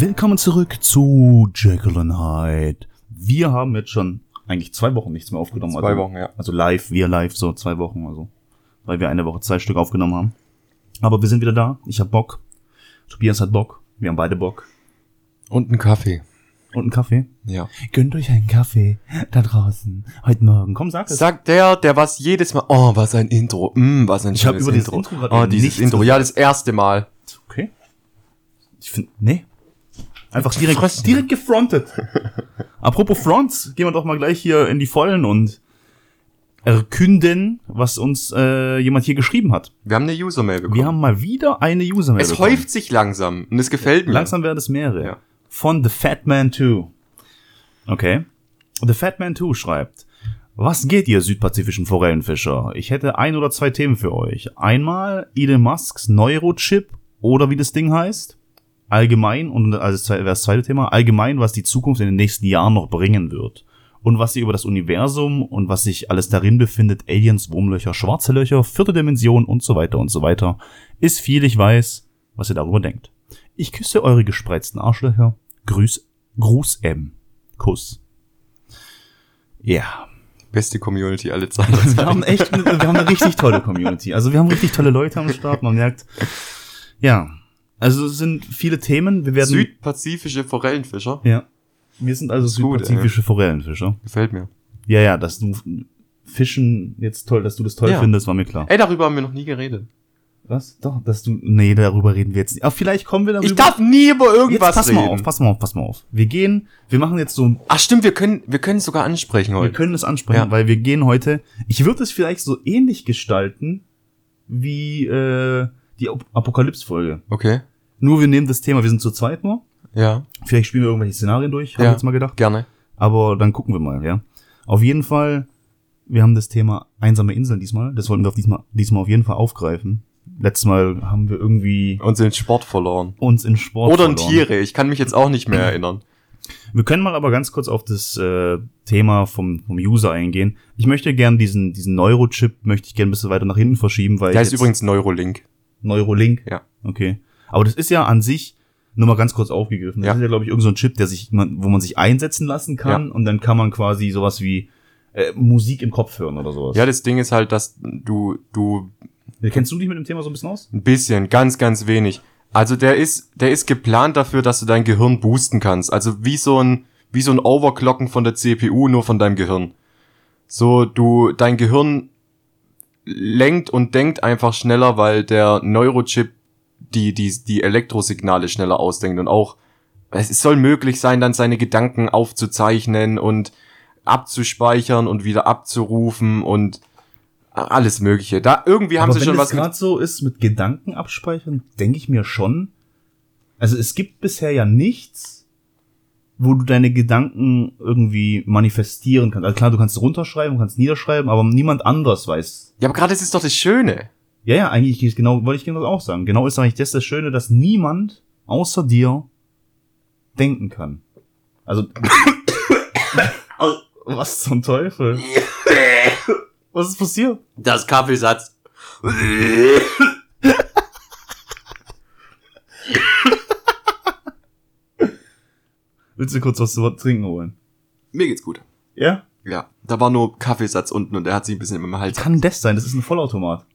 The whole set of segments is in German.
Willkommen zurück zu Jekyll and Hyde. Wir haben jetzt schon eigentlich zwei Wochen nichts mehr aufgenommen. Zwei also, Wochen, ja. Also live, wir live, so zwei Wochen, also. Weil wir eine Woche zwei Stück aufgenommen haben. Aber wir sind wieder da. Ich hab Bock. Tobias hat Bock. Wir haben beide Bock. Und ein Kaffee. Und einen Kaffee. Ja. Gönnt euch einen Kaffee da draußen heute Morgen. Komm, sag es. Sagt der, der was jedes Mal, oh, was ein Intro, mm, was ein Ich hab schönes über dieses Intro. Intro gerade oh, dieses Intro, ja, das erste Mal. Okay. Ich finde, nee. Einfach direkt, direkt gefrontet. Apropos Fronts, gehen wir doch mal gleich hier in die Vollen und erkünden, was uns äh, jemand hier geschrieben hat. Wir haben eine User-Mail bekommen. Wir haben mal wieder eine User-Mail es bekommen. häuft sich langsam und es gefällt mir. Langsam werden es mehrere. Ja. Von The Fat Man 2. Okay. The Fat Man 2 schreibt, was geht ihr südpazifischen Forellenfischer? Ich hätte ein oder zwei Themen für euch. Einmal Elon Musks Neurochip oder wie das Ding heißt. Allgemein, und also das wäre das zweite Thema, allgemein, was die Zukunft in den nächsten Jahren noch bringen wird. Und was ihr über das Universum und was sich alles darin befindet, Aliens, Wurmlöcher, schwarze Löcher, vierte Dimension und so weiter und so weiter, ist viel, ich weiß, was ihr darüber denkt. Ich küsse eure gespreizten Arschlöcher. Grüß, Gruß M. Kuss. Ja. Beste Community alle Zeiten. Wir haben echt, wir haben eine richtig tolle Community. Also wir haben richtig tolle Leute am Start. Man merkt, ja. Also es sind viele Themen. Wir werden, Südpazifische Forellenfischer. ja. Wir sind also gut, südpazifische Forellenfischer. Gefällt mir. Ja, ja, dass du Fischen jetzt toll, dass du das toll Ja. findest, war mir klar. Ey, darüber haben wir noch nie geredet. Was? Doch, dass du, nee, darüber reden wir jetzt nicht. Aber vielleicht kommen wir darüber. Ich darf nie über jetzt irgendwas pass reden. mal auf, pass mal auf, pass mal auf. Wir gehen, wir machen jetzt so Ach stimmt, wir können, wir können es sogar ansprechen Wir heute. können es ansprechen, Ja. weil wir gehen heute. Ich würde es vielleicht so ähnlich gestalten wie äh, die Ap- Apokalypse-Folge. Okay. Nur wir nehmen das Thema, wir sind zu zweit nur. Ja, Vielleicht spielen wir irgendwelche Szenarien durch, haben Ja. wir jetzt mal gedacht. gerne. Aber dann gucken wir mal, ja. Auf jeden Fall, wir haben das Thema einsame Inseln diesmal. Das wollten wir auf diesmal, diesmal auf jeden Fall aufgreifen. Letztes Mal haben wir irgendwie Und den Sport verloren. uns in Sport Oder in verloren. Tiere. Ich kann mich jetzt auch nicht mehr erinnern. Wir können mal aber ganz kurz auf das äh, Thema vom, vom User eingehen. Ich möchte gern diesen, diesen Neurochip, möchte ich gern ein bisschen weiter nach hinten verschieben, weil Der ist übrigens Neurolink. Neurolink. Ja. Okay. Aber das ist ja an sich, nur mal ganz kurz aufgegriffen, das Ja. ist ja, glaube ich, irgendein so ein Chip, der sich, man- wo man sich einsetzen lassen kann und dann kann man quasi sowas wie äh, Musik im Kopf hören oder sowas. Ja, das Ding ist halt, dass du, du Kennst du dich mit dem Thema so ein bisschen aus? ein bisschen, ganz, ganz wenig. Also der ist, der ist geplant dafür, dass du dein Gehirn boosten kannst. Also wie so ein, wie so ein Overclocken von der CPU, nur von deinem Gehirn. So, du, dein Gehirn lenkt und denkt einfach schneller, weil der Neurochip die, die, die Elektrosignale schneller ausdenkt und auch, es soll möglich sein, dann seine Gedanken aufzuzeichnen und abzuspeichern und wieder abzurufen und alles Mögliche. Da irgendwie haben Aber sie wenn schon was mit gerade so ist mit Gedanken abspeichern, denke ich mir schon. Also es gibt bisher ja nichts, wo du deine Gedanken irgendwie manifestieren kannst. Also klar, du kannst es runterschreiben, kannst es niederschreiben, aber niemand anders weiß. Ja, aber gerade das ist doch das Schöne. Ja, ja, eigentlich genau, wollte ich genau auch sagen. Genau ist eigentlich das das Schöne, dass niemand außer dir denken kann. Also was zum Teufel? Was ist passiert? Das Kaffeesatz. Willst du kurz was zu trinken holen? Mir geht's gut. Ja? Ja, da war nur Kaffeesatz unten und der hat sich ein bisschen im Hals. Kann das sein? Das ist ein Vollautomat.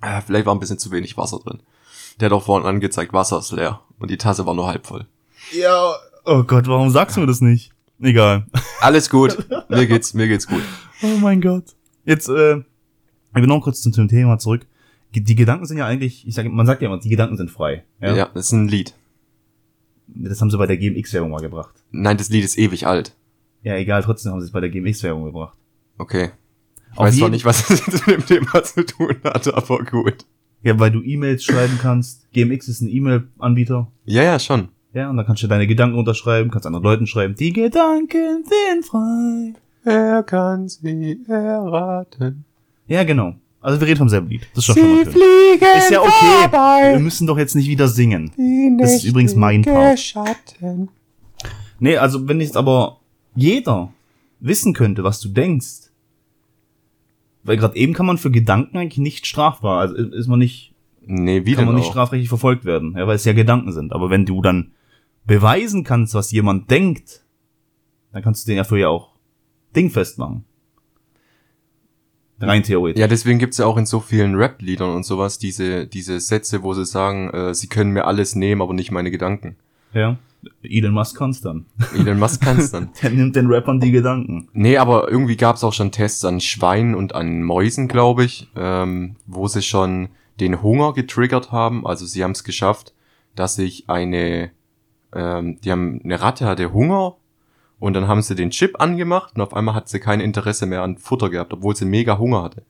Äh, vielleicht war ein bisschen zu wenig Wasser drin. Der hat auch vorhin angezeigt, Wasser ist leer. Und die Tasse war nur halb voll. Ja. Oh Gott, warum sagst du mir das nicht? Egal. Alles gut. mir geht's, mir geht's gut. Oh mein Gott. Jetzt, äh, ich will noch kurz zum, zum Thema zurück. Die die Gedanken sind ja eigentlich, ich sage, man sagt ja immer, die Gedanken sind frei. Ja. das ist ein Lied. Das haben sie bei der GMX-Werbung mal gebracht. Nein, das Lied ist ewig alt. Ja, egal, trotzdem haben sie es bei der GMX-Werbung gebracht. Okay. Ich Auf weiß jeden- nicht, was es jetzt mit dem Thema zu tun hat, aber gut. Ja, weil du E-Mails schreiben kannst. GMX ist ein E-Mail-Anbieter. Ja, ja, schon. Ja, und dann kannst du deine Gedanken unterschreiben, kannst anderen Leuten schreiben, die Gedanken sind frei. Er kann sie erraten. Ja, genau. Also wir reden vom selben Lied. Das ist doch schon mal schön. fliegen Ist ja okay. Wir müssen doch jetzt nicht wieder singen. Das ist übrigens mein Part. Schatten. Nee, also wenn jetzt aber jeder wissen könnte, was du denkst, weil gerade eben kann man für Gedanken eigentlich nicht strafbar, also ist man nicht, Nee, wie kann man nicht auch? strafrechtlich verfolgt werden, ja, weil es ja Gedanken sind. Aber wenn du dann beweisen kannst, was jemand denkt, dann kannst du den dafür ja auch dingfest machen. Rein theoretisch. Ja, deswegen gibt's ja auch in so vielen Rap-Liedern und sowas diese, diese Sätze, wo sie sagen, äh, sie können mir alles nehmen, aber nicht meine Gedanken. Ja. Elon Musk kann's dann. Elon Musk kann's dann. Der nimmt den Rappern die Gedanken. Nee, aber irgendwie gab's auch schon Tests an Schweinen und an Mäusen, glaube ich, ähm, wo sie schon den Hunger getriggert haben. Also sie haben es geschafft, dass sich eine, ähm, die haben eine Ratte hatte Hunger und dann haben sie den Chip angemacht und auf einmal hat sie kein Interesse mehr an Futter gehabt, obwohl sie mega Hunger hatte.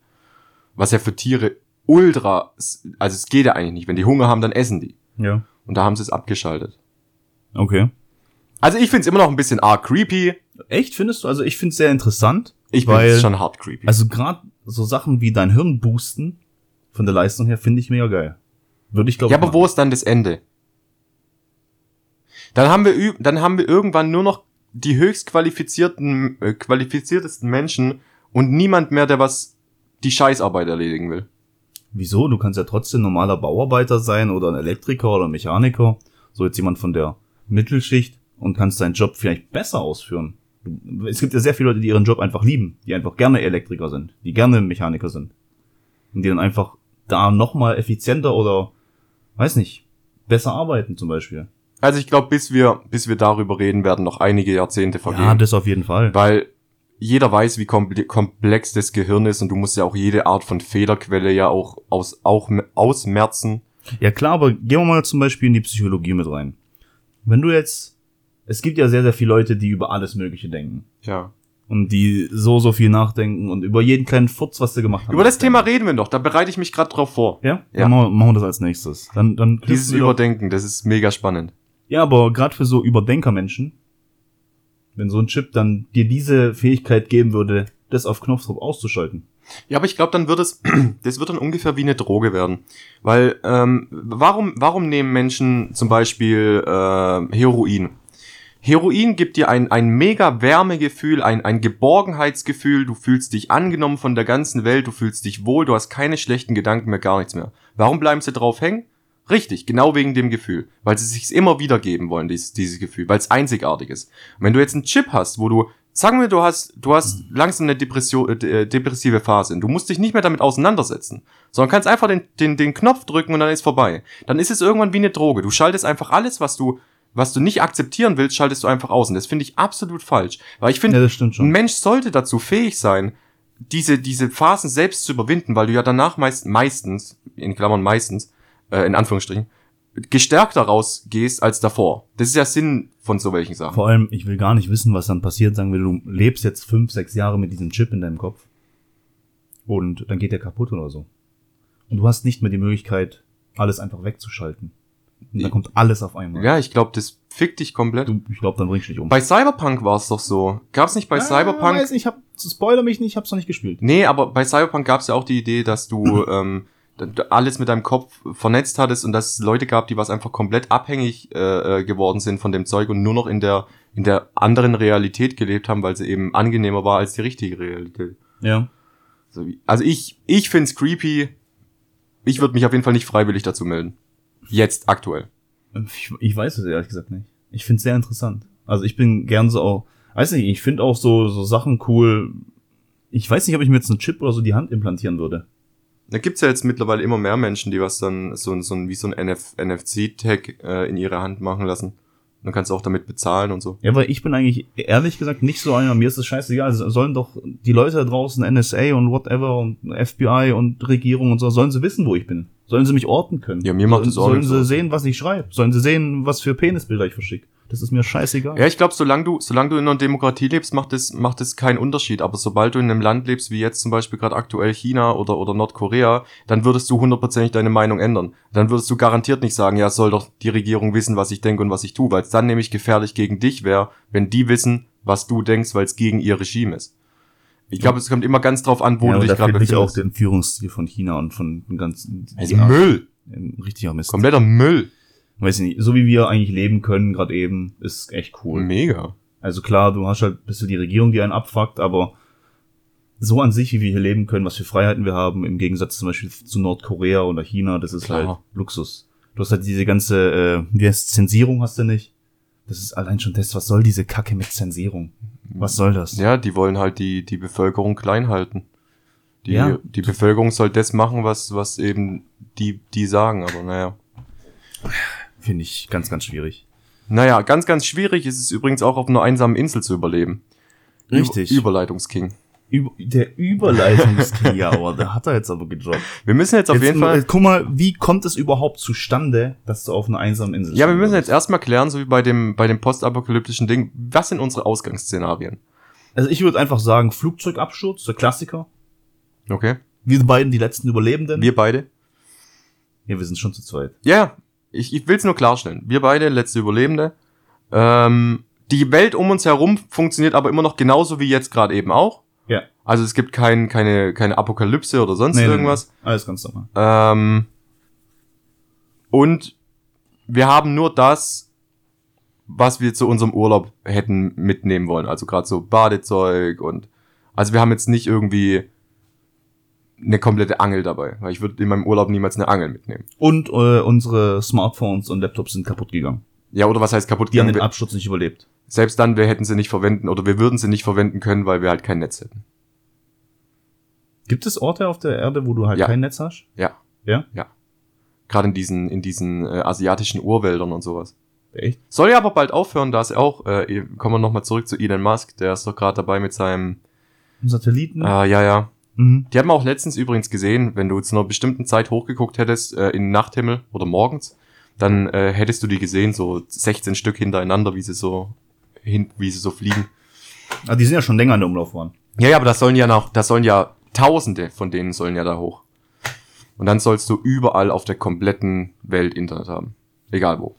Was ja für Tiere ultra, also es geht ja eigentlich nicht. Wenn die Hunger haben, dann essen die. Ja. Und da haben sie es abgeschaltet. Okay. Also ich find's immer noch ein bisschen arg creepy. Echt, findest du? Also ich find's sehr interessant. Ich weil, find's schon hart creepy. Also gerade so Sachen wie dein Hirn boosten, von der Leistung her, finde ich mega geil. Würde ich glaube ja, aber wo ist dann das Ende? Dann haben wir, dann haben wir irgendwann nur noch die höchst qualifizierten, äh, qualifiziertesten Menschen und niemand mehr, der was die Scheißarbeit erledigen will. Wieso? Du kannst ja trotzdem normaler Bauarbeiter sein oder ein Elektriker oder ein Mechaniker. So jetzt jemand von der Mittelschicht und kannst deinen Job vielleicht besser ausführen. Es gibt ja sehr viele Leute, die ihren Job einfach lieben, die einfach gerne Elektriker sind, die gerne Mechaniker sind. Und die dann einfach da nochmal effizienter oder, weiß nicht, besser arbeiten zum Beispiel. Also ich glaube, bis wir, bis wir darüber reden, werden noch einige Jahrzehnte vergehen. Ja, das auf jeden Fall. weil jeder weiß, wie komple- komplex das Gehirn ist und du musst ja auch jede Art von Fehlerquelle ja auch aus, auch ausmerzen. Ja klar, aber gehen wir mal zum Beispiel in die Psychologie mit rein. Wenn du jetzt, es gibt ja sehr, sehr viele Leute, die über alles Mögliche denken. Ja. Und die so, so viel nachdenken und über jeden kleinen Furz, was sie gemacht haben. Über das Thema reden wir noch, da bereite ich mich gerade drauf vor. Ja? Ja. Dann machen wir- machen wir das als nächstes. Dann, dann Dieses Überdenken, das ist mega spannend. Ja, aber gerade für so Überdenkermenschen, wenn so ein Chip dann dir diese Fähigkeit geben würde, das auf Knopfdruck auszuschalten. Ja, aber ich glaube, dann wird es, das wird dann ungefähr wie eine Droge werden. Weil, ähm, warum, warum nehmen Menschen zum Beispiel äh, Heroin? Heroin gibt dir ein, ein mega Wärmegefühl, ein, ein Geborgenheitsgefühl, du fühlst dich angenommen von der ganzen Welt, du fühlst dich wohl, du hast keine schlechten Gedanken mehr, gar nichts mehr. Warum bleiben sie drauf hängen? Richtig, genau wegen dem Gefühl. Weil sie sich immer wieder geben wollen, dieses, dieses Gefühl, weil es einzigartig ist. Und wenn du jetzt einen Chip hast, wo du, sagen wir, du hast, du hast langsam eine Depression, äh, depressive Phase und du musst dich nicht mehr damit auseinandersetzen, sondern kannst einfach den, den, den Knopf drücken und dann ist vorbei. Dann ist es irgendwann wie eine Droge. Du schaltest einfach alles, was du, was du nicht akzeptieren willst, schaltest du einfach aus. Und das finde ich absolut falsch. Weil ich finde, Ja, ein. Mensch sollte dazu fähig sein, diese, diese Phasen selbst zu überwinden, weil du ja danach meist, meistens, in Klammern meistens, äh, in Anführungsstrichen, gestärkter rausgehst als davor. Das ist ja Sinn von so welchen Sachen. Vor allem, ich will gar nicht wissen, was dann passiert. Sagen wir, du lebst jetzt fünf, sechs Jahre mit diesem Chip in deinem Kopf. Und dann geht der kaputt oder so. Und du hast nicht mehr die Möglichkeit, alles einfach wegzuschalten. Und dann kommt alles auf einmal. Ja, ich glaube, das fickt dich komplett. Du, ich glaube, dann bringst du dich um. Bei Cyberpunk war es doch so. Gab's nicht bei Cyberpunk? Weiß, ich hab, spoiler mich nicht, ich hab's noch nicht gespispielt. Nee, aber bei Cyberpunk gab's ja auch die Idee, dass du ähm, alles mit deinem Kopf vernetzt hattest und dass es Leute gab, die was einfach komplett abhängig äh, äh, geworden sind von dem Zeug und nur noch in der in der anderen Realität gelebt haben, weil sie eben angenehmer war als die richtige Realität. Ja. So wie- Also ich ich find's creepy. Ich würde mich auf jeden Fall nicht freiwillig dazu melden. Jetzt aktuell. Ich, ich weiß es ehrlich gesagt nicht. Ich find's sehr interessant. Also ich bin gern so auch, weiß nicht, ich find auch so, so Sachen cool. Ich weiß nicht, ob ich mir jetzt einen Chip oder so die Hand implantieren würde. Da gibt's ja jetzt mittlerweile immer mehr Menschen, die was dann so, ein- so wie so ein NF, NFC-Tag äh, in ihre Hand machen lassen. Dann kannst du auch damit bezahlen und so. Ja, weil ich bin eigentlich ehrlich gesagt nicht so einer, mir ist es scheißegal. Sollen doch die Leute da draußen, NSA und whatever und FBI und Regierung und so, sollen sie wissen, wo ich bin. Sollen sie mich orten können. Ja, mir macht sollen, das auch Sollen sie aus. sehen, was ich schreibe. Sollen sie sehen, was für Penisbilder ich verschicke. Das ist mir scheißegal. Ja, ich glaube, solange du, solange du in einer Demokratie lebst, macht es, macht es keinen Unterschied. Aber sobald du in einem Land lebst, wie jetzt zum Beispiel gerade aktuell China oder, oder Nordkorea, dann würdest du hundertprozentig deine Meinung ändern. Dann würdest du garantiert nicht sagen, ja, soll doch die Regierung wissen, was ich denke und was ich tue, weil es dann nämlich gefährlich gegen dich wäre, wenn die wissen, was du denkst, weil es gegen ihr Regime ist. Ich glaube, es kommt immer ganz drauf an, wo ja, du dich gerade finde ich auch befindest. den Führungsstil von China und von ganzen. Also Müll. ein Richtiger Mist. Kompletter Müll. Weiß ich nicht, so wie wir eigentlich leben können, gerade eben, ist echt cool. Mega. Also klar, du hast halt ein bisschen die Regierung, die einen abfuckt, aber so an sich, wie wir hier leben können, was für Freiheiten wir haben, im Gegensatz zum Beispiel zu Nordkorea oder China, das ist Klar. halt Luxus. Du hast halt diese ganze, äh, wie heißt Zensierung hast du nicht. Das ist allein schon das, was soll diese Kacke mit Zensierung? Was soll das? Ja, die wollen halt die, die Bevölkerung klein halten. Die, Ja. die Bevölkerung soll das machen, was, was eben die, die sagen, aber naja. Finde ich ganz, ganz schwierig. Naja, ganz, ganz schwierig ist es übrigens auch auf einer einsamen Insel zu überleben. Richtig. Über Überleitungsking. Über, der Überleitungsking, aber da hat er jetzt aber gedroppt. Wir müssen jetzt auf Jetzt, jeden Fall. äh, Guck mal, wie kommt es überhaupt zustande, dass du auf einer einsamen Insel Ja, wir müssen jetzt erstmal klären, so wie bei dem, bei dem postapokalyptischen Ding, was sind unsere Ausgangsszenarien? Also ich würde einfach sagen, Flugzeugabsturz, der Klassiker. Okay? Wir beiden die letzten Überlebenden. Wir beide? ja, wir sind schon zu zweit. Ja, ich, ich will es nur klarstellen. Wir beide, letzte Überlebende. Ähm, die Welt um uns herum funktioniert aber immer noch genauso wie jetzt gerade eben auch. Ja. Also es gibt kein, keine, keine Apokalypse oder sonst Nee, irgendwas. nee. Alles ganz normal. Ähm, und wir haben nur das, was wir zu unserem Urlaub hätten mitnehmen wollen. Also gerade so Badezeug und also wir haben jetzt nicht irgendwie eine komplette Angel dabei, weil ich würde in meinem Urlaub niemals eine Angel mitnehmen. Und äh, unsere Smartphones und Laptops sind kaputt gegangen. Ja, oder was heißt kaputt Die haben gegangen? den Absturz nicht überlebt. Selbst dann, wir hätten sie nicht verwenden oder wir würden sie nicht verwenden können, weil wir halt kein Netz hätten. Gibt es Orte auf der Erde, wo du halt Ja. kein Netz hast? Ja. Ja? Ja. Gerade in diesen, in diesen äh, asiatischen Urwäldern und sowas. Echt? Soll ja aber bald aufhören, da ist auch, äh, kommen wir nochmal zurück zu Elon Musk, der ist doch gerade dabei mit seinem, Satelliten? äh, ja, ja. Mhm. Die hat man auch letztens übrigens gesehen, wenn du zu einer bestimmten Zeit hochgeguckt hättest, äh, in den Nachthimmel oder morgens, dann äh, hättest du die gesehen, so 16 Stück hintereinander, wie sie so, hin, wie sie so fliegen. Ah, die sind ja schon länger in der Umlaufbahn. Ja, ja, aber das sollen ja noch, das sollen ja Tausende von denen sollen ja da hoch. Und dann sollst du überall auf der kompletten Welt Internet haben. Egal wo.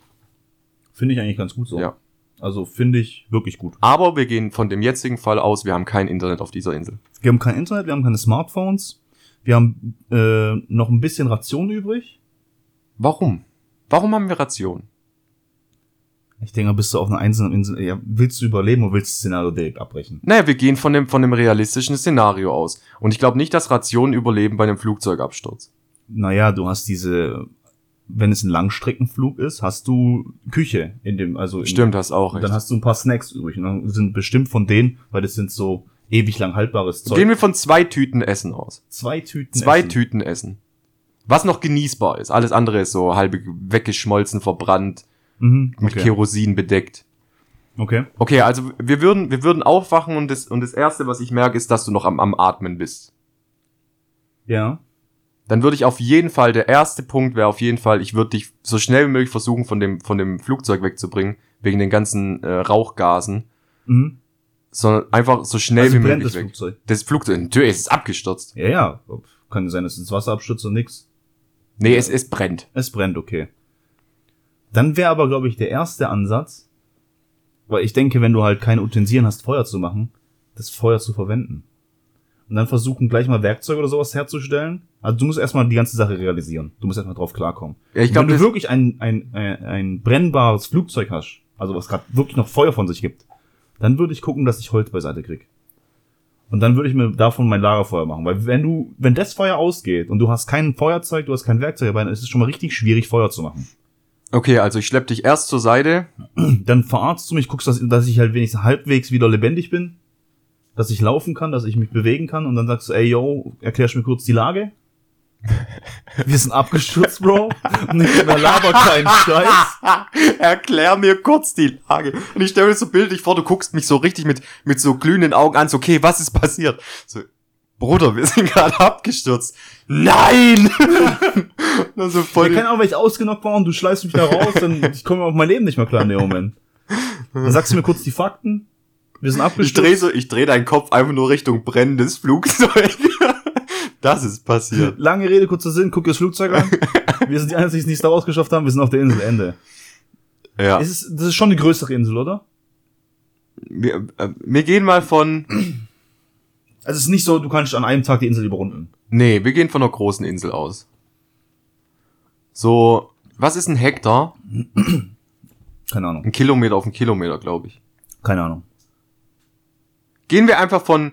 Finde ich eigentlich ganz gut so. Ja. Also finde ich wirklich gut. Aber wir gehen von dem jetzigen Fall aus, wir haben kein Internet auf dieser Insel. Wir haben kein Internet, wir haben keine Smartphones. Wir haben äh, noch ein bisschen Ration übrig. Warum? Warum haben wir Ration? Ich denke, bist du auf einer einzelnen Insel, ja, willst du überleben oder willst du das Szenario direkt abbrechen? Naja, wir gehen von dem, von dem realistischen Szenario aus. Und ich glaube nicht, dass Rationen überleben bei einem Flugzeugabsturz. Naja, du hast diese, wenn es ein Langstreckenflug ist, hast du Küche in dem, also in, Stimmt, hast auch recht. dann hast du ein paar Snacks übrig. Und dann sind bestimmt von denen, weil das sind so ewig lang haltbares Zeug. Gehen wir von zwei Tüten Essen aus. zwei Tüten. Zwei Essen. Tüten Essen. Was noch genießbar ist. Alles andere ist so halb weggeschmolzen, verbrannt, Mhm, mit okay. Kerosin bedeckt. okay. Okay, also wir würden, wir würden aufwachen und das, und das erste, was ich merke, ist, dass du noch am, am Atmen bist. Ja. Dann würde ich auf jeden Fall, der erste Punkt wäre auf jeden Fall, ich würde dich so schnell wie möglich versuchen, von dem, von dem Flugzeug wegzubringen, wegen den ganzen äh, Rauchgasen, Mhm. sondern einfach so schnell Also wie brennt möglich das weg. Flugzeug. Das Flugzeug, natürlich, es ist abgestürzt. Ja, ja. Kann sein, dass es ins Wasser abstürzt oder nix. Nee, es, es brennt. Es brennt, okay. Dann wäre aber, glaube ich, der erste Ansatz, weil ich denke, wenn du halt keine Utensilien hast, Feuer zu machen, das Feuer zu verwenden. Und dann versuchen, gleich mal Werkzeuge oder sowas herzustellen. Also du musst erstmal die ganze Sache realisieren. Du musst erstmal drauf klarkommen. Ja, ich Und glaube, wenn du wirklich ein, ein, ein, ein brennbares Flugzeug hast, also was gerade wirklich noch Feuer von sich gibt, dann würde ich gucken, dass ich Holz beiseite krieg. Und dann würde ich mir davon mein Lagerfeuer machen. Weil wenn du, wenn das Feuer ausgeht und du hast kein Feuerzeug, du hast kein Werkzeug dabei, dann ist es schon mal richtig schwierig, Feuer zu machen. okay, also ich schlepp dich erst zur Seite. Dann verarzt du mich, guckst, dass, dass ich halt wenigstens halbwegs wieder lebendig bin, dass ich laufen kann, dass ich mich bewegen kann und dann sagst du, ey yo, erklärst mir kurz die Lage. Wir sind abgestürzt, Bro. Und ich laber keinen Scheiß. Erklär mir kurz die Lage. Und ich stelle mir so bildlich vor, du guckst mich so richtig mit, mit so glühenden Augen an, so, okay, was ist passiert? So, Bruder, wir sind gerade abgestürzt. Nein! Nur so voll Ja, keine Ahnung, weil ich ausgenockt war und du schleißt mich da raus, dann ich komme auf mein Leben nicht mehr klar in dem Moment. Dann sagst du mir kurz die Fakten. Wir sind ich abgestürzt. dreh so, ich dreh deinen Kopf einfach nur Richtung brennendes Flugzeug. das ist passiert. Lange Rede, kurzer Sinn, guck dir das Flugzeug an. Wir sind die Einzigen, die es nicht da rausgeschafft haben. Wir sind auf der Insel, Ende. Ja. Es ist, das ist schon eine größere Insel, oder? Wir, äh, wir gehen mal von, Also es ist nicht so, du kannst an einem Tag die Insel überrunden. nee, wir gehen von einer großen Insel aus. So, was ist ein Hektar? Keine Ahnung. Ein Kilometer auf einen Kilometer, glaube ich. Keine Ahnung. Gehen wir einfach von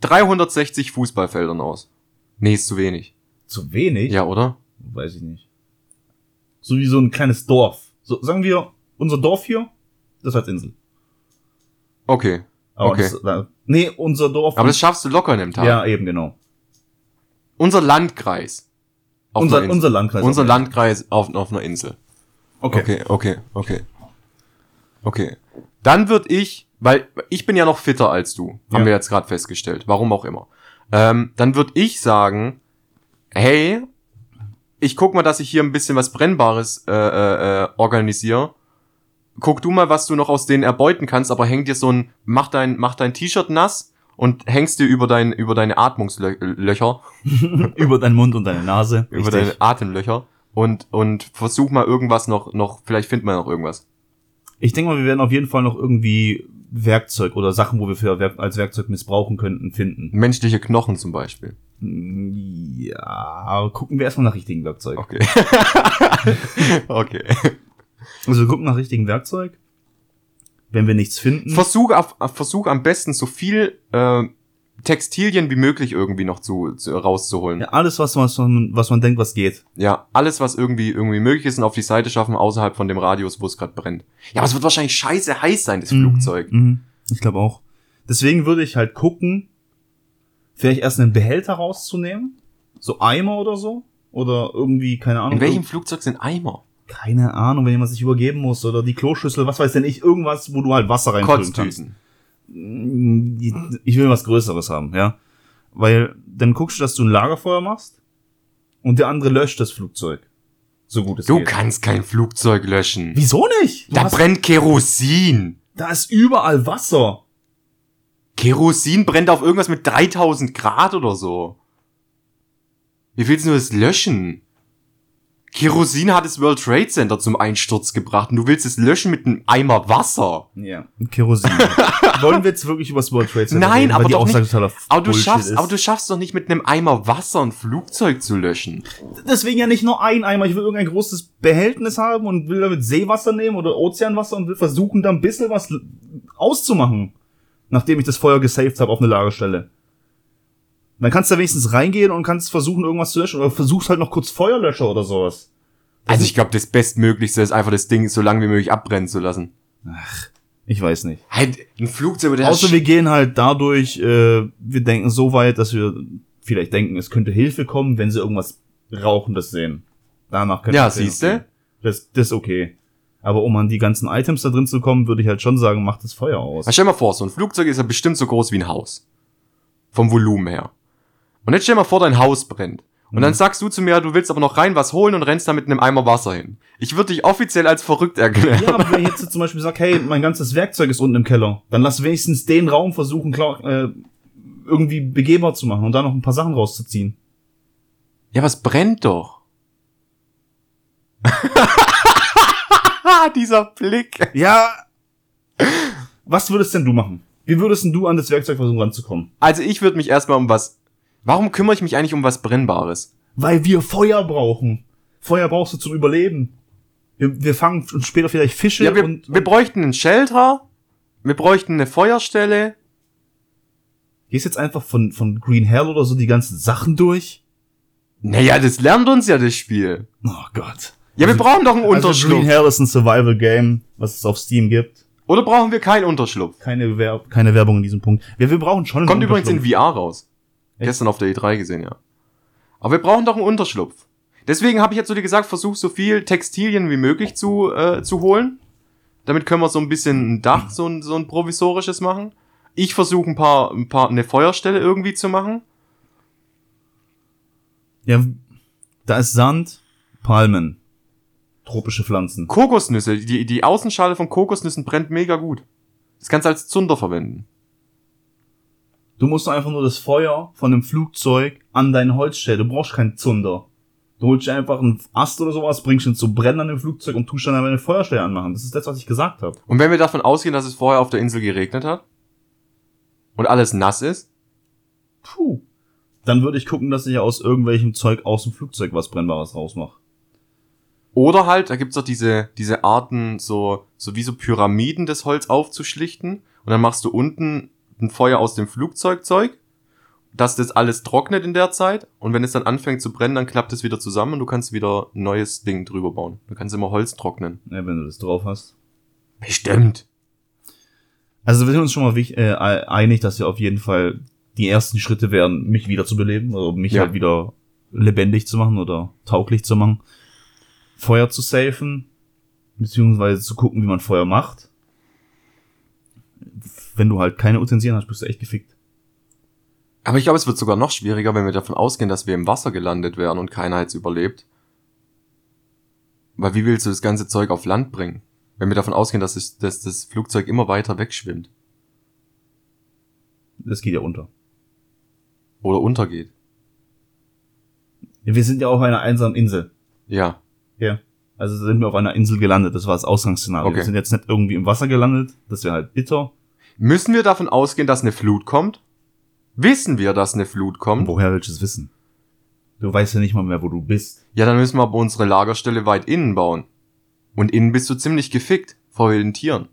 360 Fußballfeldern aus. Nee, ist zu wenig. Zu wenig? Ja, oder? Weiß ich nicht. So wie so ein kleines Dorf. So, sagen wir, unser Dorf hier, das als Insel. Okay. Aber Okay. das, da, nee, unser Dorf. Aber das schaffst du locker in einem Tag. ja, eben, genau. Unser Landkreis. Auf Unser, unser Landkreis. Unser Okay. Landkreis auf, auf einer Insel. Okay. Okay, okay, okay. Okay. Dann würde ich, weil ich bin ja noch fitter als du, haben Ja. wir jetzt gerade festgestellt, warum auch immer. Ähm, dann würde ich sagen, hey, ich guck mal, dass ich hier ein bisschen was Brennbares äh, äh, äh, organisiere. Guck du mal, was du noch aus denen erbeuten kannst, aber häng dir so ein, mach dein, mach dein T-Shirt nass und hängst dir über dein, über deine Atmungslöcher, Über deinen Mund und deine Nase. über Richtig. deine Atemlöcher und, und versuch mal irgendwas noch, noch, vielleicht findet man noch irgendwas. Ich denke mal, wir werden auf jeden Fall noch irgendwie Werkzeug oder Sachen, wo wir für Werk als Werkzeug missbrauchen könnten, finden. Menschliche Knochen zum Beispiel. Ja, gucken wir erstmal nach richtigen Werkzeug. Okay. okay. Also wir gucken nach richtigen Werkzeug. Wenn wir nichts finden. Versuch, auf, versuch am besten so viel äh, Textilien wie möglich irgendwie noch zu, zu rauszuholen. ja, alles, was, was, man, was man denkt, was geht. Ja, alles, was irgendwie irgendwie möglich ist und auf die Seite schaffen, außerhalb von dem Radius, wo es gerade brennt. Ja, aber es wird wahrscheinlich scheiße heiß sein, das Flugzeug. Mhm. Ich glaube auch. Deswegen würde ich halt gucken, vielleicht erst einen Behälter rauszunehmen. So Eimer oder so. Oder irgendwie, keine Ahnung. In welchem Flugzeug sind Eimer? Keine Ahnung, wenn jemand sich übergeben muss. Oder die Kloschüssel, was weiß denn ich. Irgendwas, wo du halt Wasser reinfüllen kannst. Ich will was Größeres haben, ja. Weil dann guckst du, dass du ein Lagerfeuer machst und der andere löscht das Flugzeug. So gut es Du geht. kannst kein Flugzeug löschen. Wieso nicht? Du Da brennt Kerosin. da ist überall Wasser. Kerosin brennt auf irgendwas mit 3000 Grad oder so. Wie willst du das löschen? Kerosin hat das World Trade Center zum Einsturz gebracht und du willst es löschen mit einem Eimer Wasser. Ja, Kerosin. Wollen wir jetzt wirklich über das World Trade Center Nein, reden, aber doch Aussage nicht. totaler Aber du Bullshit schaffst, ist. aber du schaffst doch nicht mit einem Eimer Wasser ein Flugzeug zu löschen. Deswegen ja nicht nur ein Eimer. Ich will irgendein großes Behältnis haben und will damit Seewasser nehmen oder Ozeanwasser und will versuchen, da ein bisschen was auszumachen. Nachdem ich das Feuer gesaved habe auf eine Lagerstelle. Dann kannst du da wenigstens reingehen und kannst versuchen, irgendwas zu löschen. Oder versuchst halt noch kurz Feuerlöscher oder sowas. Also ich glaube, das Bestmöglichste ist einfach das Ding so lange wie möglich abbrennen zu lassen. Ich weiß nicht. Halt, ein Flugzeug, der Außer wir gehen halt dadurch, äh, wir denken so weit, dass wir vielleicht denken, es könnte Hilfe kommen, wenn sie irgendwas Rauchendes sehen. Danach könnte Ja, siehste? okay. Das, das ist okay. Aber um an die ganzen Items da drin zu kommen, würde ich halt schon sagen, macht das Feuer aus. Na, Stell dir mal vor, so ein Flugzeug ist ja bestimmt so groß wie ein Haus. Vom Volumen her. Und jetzt stell dir mal vor, dein Haus brennt. Und Mhm. dann sagst du zu mir, du willst aber noch rein was holen und rennst da mit einem Eimer Wasser hin. Ich würde dich offiziell als verrückt erklären. Ja, aber wenn ich jetzt zum Beispiel sage, hey, mein ganzes Werkzeug ist unten im Keller, dann lass wenigstens den Raum versuchen, klar, äh, irgendwie begehbar zu machen und da noch ein paar Sachen rauszuziehen. Ja, was brennt doch? Dieser Blick. Ja. Was würdest denn du machen? Wie würdest denn du an das Werkzeug versuchen ranzukommen? Also ich würde mich erstmal um was. Warum kümmere ich mich eigentlich um was Brennbares? Weil wir Feuer brauchen. Feuer brauchst du zum Überleben. Wir, wir fangen später vielleicht Fische Ja, wir, und, wir bräuchten einen Shelter. Wir bräuchten eine Feuerstelle. gehst jetzt einfach von, von Green Hell oder so die ganzen Sachen durch. Naja, das lernt uns ja das Spiel. Oh Gott. Ja, wir brauchen doch einen Also Unterschlupf. Green Hell ist ein Survival Game, was es auf Steam gibt. Oder brauchen wir keinen Unterschlupf? Keine, Wer keine Werbung in diesem Punkt. Wir, wir brauchen schon einen Kommt übrigens in. VR raus. Echt? Gestern auf der E3 gesehen, ja. Aber wir brauchen doch einen Unterschlupf. Deswegen habe ich jetzt so dir gesagt, versuch so viel Textilien wie möglich zu, äh, zu holen. Damit können wir so ein bisschen ein Dach, so ein, so ein provisorisches machen. Ich versuche ein paar, ein paar, eine Feuerstelle irgendwie zu machen. Ja, da ist Sand, Palmen, tropische Pflanzen. Kokosnüsse, die, die Außenschale von Kokosnüssen brennt mega gut. Das kannst du als Zunder verwenden. Du musst einfach nur das Feuer von einem Flugzeug an dein Holz stellen. Du brauchst keinen Zunder. Du holst dir einfach einen Ast oder sowas, bringst ihn zu brennen an dem Flugzeug und tust dann einfach eine Feuerstelle anmachen. Das ist das, was ich gesagt habe. Und wenn wir davon ausgehen, dass es vorher auf der Insel geregnet hat und alles nass ist, Puh. Dann würde ich gucken, dass ich aus irgendwelchem Zeug aus dem Flugzeug was Brennbares rausmache. Oder halt, da gibt's doch diese, diese Arten, so, so wie so Pyramiden, das Holz aufzuschlichten. Und dann machst du unten ein Feuer aus dem Flugzeugzeug, dass das alles trocknet in der Zeit. Und wenn es dann anfängt zu brennen, dann klappt es wieder zusammen und du kannst wieder ein neues Ding drüber bauen. Du kannst immer Holz trocknen. Ja, wenn du das drauf hast. Bestimmt. Also wir sind uns schon mal äh, einig, dass wir auf jeden Fall die ersten Schritte wären, mich wieder zu beleben, oder mich Ja. halt wieder lebendig zu machen oder tauglich zu machen. Feuer zu safen, beziehungsweise zu gucken, wie man Feuer macht. Wenn du halt keine Utensilien hast, bist du echt gefickt. Aber ich glaube, es wird sogar noch schwieriger, wenn wir davon ausgehen, dass wir im Wasser gelandet wären und keiner jetzt überlebt. Weil wie willst du das ganze Zeug auf Land bringen? Wenn wir davon ausgehen, dass, es, dass das Flugzeug immer weiter wegschwimmt Das geht ja unter. oder untergeht. Wir sind ja auf einer einsamen Insel. Ja. Ja. Also sind wir auf einer Insel gelandet. Das war das Ausgangsszenario. Okay. Wir sind jetzt nicht irgendwie im Wasser gelandet. Das wäre halt bitter. Müssen wir davon ausgehen, dass eine Flut kommt? Wissen wir, dass eine Flut kommt? Woher willst du es wissen? Du weißt ja nicht mal mehr, wo du bist. Ja, dann müssen wir aber unsere Lagerstelle weit innen bauen. Und innen bist du ziemlich gefickt vor den Tieren.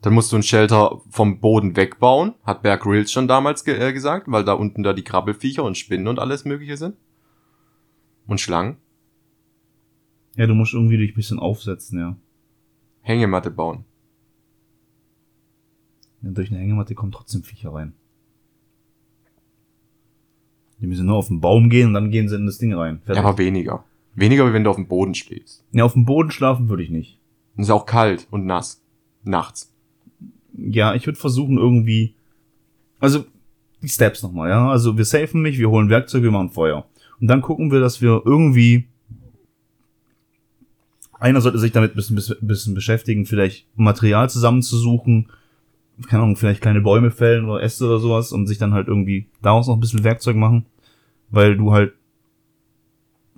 Dann musst du ein Shelter vom Boden wegbauen, hat Bear Grylls schon damals ge äh, gesagt, weil da unten da die Krabbelfiecher und Spinnen und alles mögliche sind. Und Schlangen. Ja, du musst irgendwie dich ein bisschen aufsetzen, ja. Hängematte bauen. Durch eine Hängematte kommen trotzdem Viecher rein. Die müssen nur auf den Baum gehen und dann gehen sie in das Ding rein. Ja, aber weniger. Weniger, wie wenn du auf dem Boden stehst. ja, auf dem Boden schlafen würde ich nicht. Und es ist auch kalt und nass. Nachts. Ja, ich würde versuchen irgendwie, also die Steps nochmal, ja. Also wir safen mich, wir holen Werkzeug, wir machen Feuer. Und dann gucken wir, dass wir irgendwie einer sollte sich damit ein bisschen, bisschen beschäftigen, vielleicht Material zusammenzusuchen, keine Ahnung, vielleicht kleine Bäume fällen oder Äste oder sowas und sich dann halt irgendwie daraus noch ein bisschen Werkzeug machen, weil du halt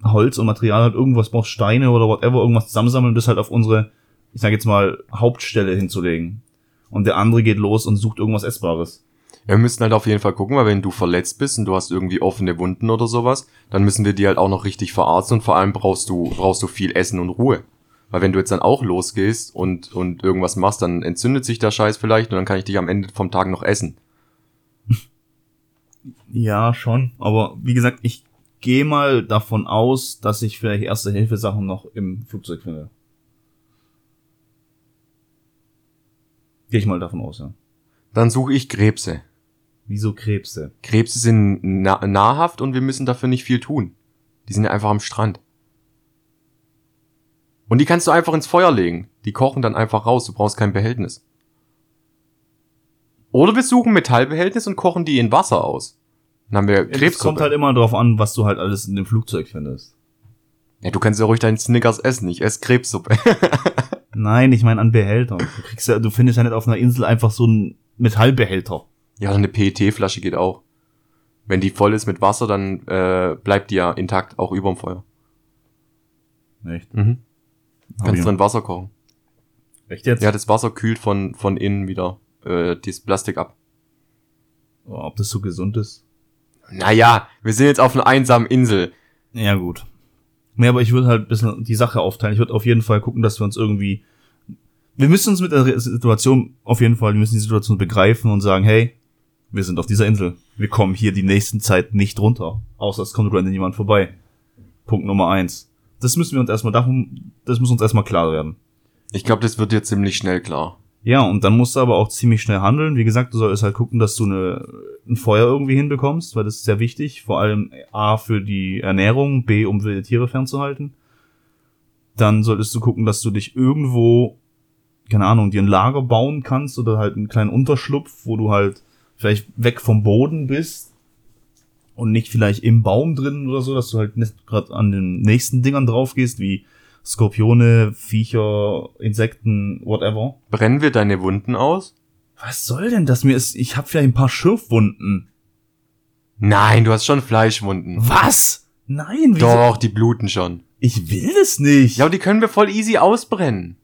Holz und Material halt irgendwas brauchst, Steine oder whatever, irgendwas zusammensammeln, das halt auf unsere, ich sag jetzt mal, Hauptstelle hinzulegen. Und der andere geht los und sucht irgendwas Essbares. Ja, wir müssen halt auf jeden Fall gucken, weil wenn du verletzt bist und du hast irgendwie offene Wunden oder sowas, dann müssen wir die halt auch noch richtig verarzten und vor allem brauchst du, brauchst du viel Essen und Ruhe. Weil wenn du jetzt dann auch losgehst und, und irgendwas machst, dann entzündet sich der Scheiß vielleicht und dann kann ich dich am Ende vom Tag noch essen. Ja, schon. Aber wie gesagt, ich gehe mal davon aus, dass ich vielleicht erste Hilfesachen noch im Flugzeug finde. Gehe ich mal davon aus, ja. Dann suche ich Krebse. Wieso Krebse? Krebse sind na nahrhaft und wir müssen dafür nicht viel tun. Die sind ja einfach am Strand. Und die kannst du einfach ins Feuer legen. Die kochen dann einfach raus. Du brauchst kein Behältnis. Oder wir suchen Metallbehältnis und kochen die in Wasser aus. Dann haben wir Es Krebs. kommt halt immer drauf an, was du halt alles in dem Flugzeug findest. ja, du kannst ja ruhig deinen Snickers essen. Ich esse Krebssuppe. Nein, ich meine an Behältern. Du kriegst ja, du findest ja nicht auf einer Insel einfach so einen Metallbehälter. ja, eine PET-Flasche geht auch. Wenn die voll ist mit Wasser, dann äh, bleibt die ja intakt, auch überm Feuer. Echt? Mhm. Kannst drin Wasser kochen. Echt jetzt? Ja, das Wasser kühlt von, von innen wieder äh, dieses Plastik ab. Oh, ob das so gesund ist? Naja, wir sind jetzt auf einer einsamen Insel. Ja, gut. Nee, aber ich würde halt ein bisschen die Sache aufteilen. Ich würde auf jeden Fall gucken, dass wir uns irgendwie. Wir müssen uns mit der Situation auf jeden Fall, wir müssen die Situation begreifen und sagen, hey, wir sind auf dieser Insel. Wir kommen hier die nächsten Zeit nicht runter. Außer es kommt random jemand vorbei. Punkt Nummer eins. Das müssen wir uns erstmal darum, das muss uns erstmal klar werden. Ich glaube, das wird dir ziemlich schnell klar. Ja, und dann musst du aber auch ziemlich schnell handeln. Wie gesagt, du solltest halt gucken, dass du eine, ein Feuer irgendwie hinbekommst, weil das ist sehr wichtig. Vor allem A für die Ernährung, B um wilde Tiere fernzuhalten. Dann solltest du gucken, dass du dich irgendwo, keine Ahnung, dir ein Lager bauen kannst oder halt einen kleinen Unterschlupf, wo du halt vielleicht weg vom Boden bist und nicht vielleicht im Baum drin oder so, dass du halt nicht gerade an den nächsten Dingern drauf gehst, wie Skorpione, Viecher, Insekten, whatever. Brennen wir deine Wunden aus? Was soll denn das? Mir ist, ich habe vielleicht ein paar Schürfwunden. Nein, du hast schon Fleischwunden. Was? Nein, wieso? Doch, die bluten schon. Ich will das nicht. Ja, aber die können wir voll easy ausbrennen.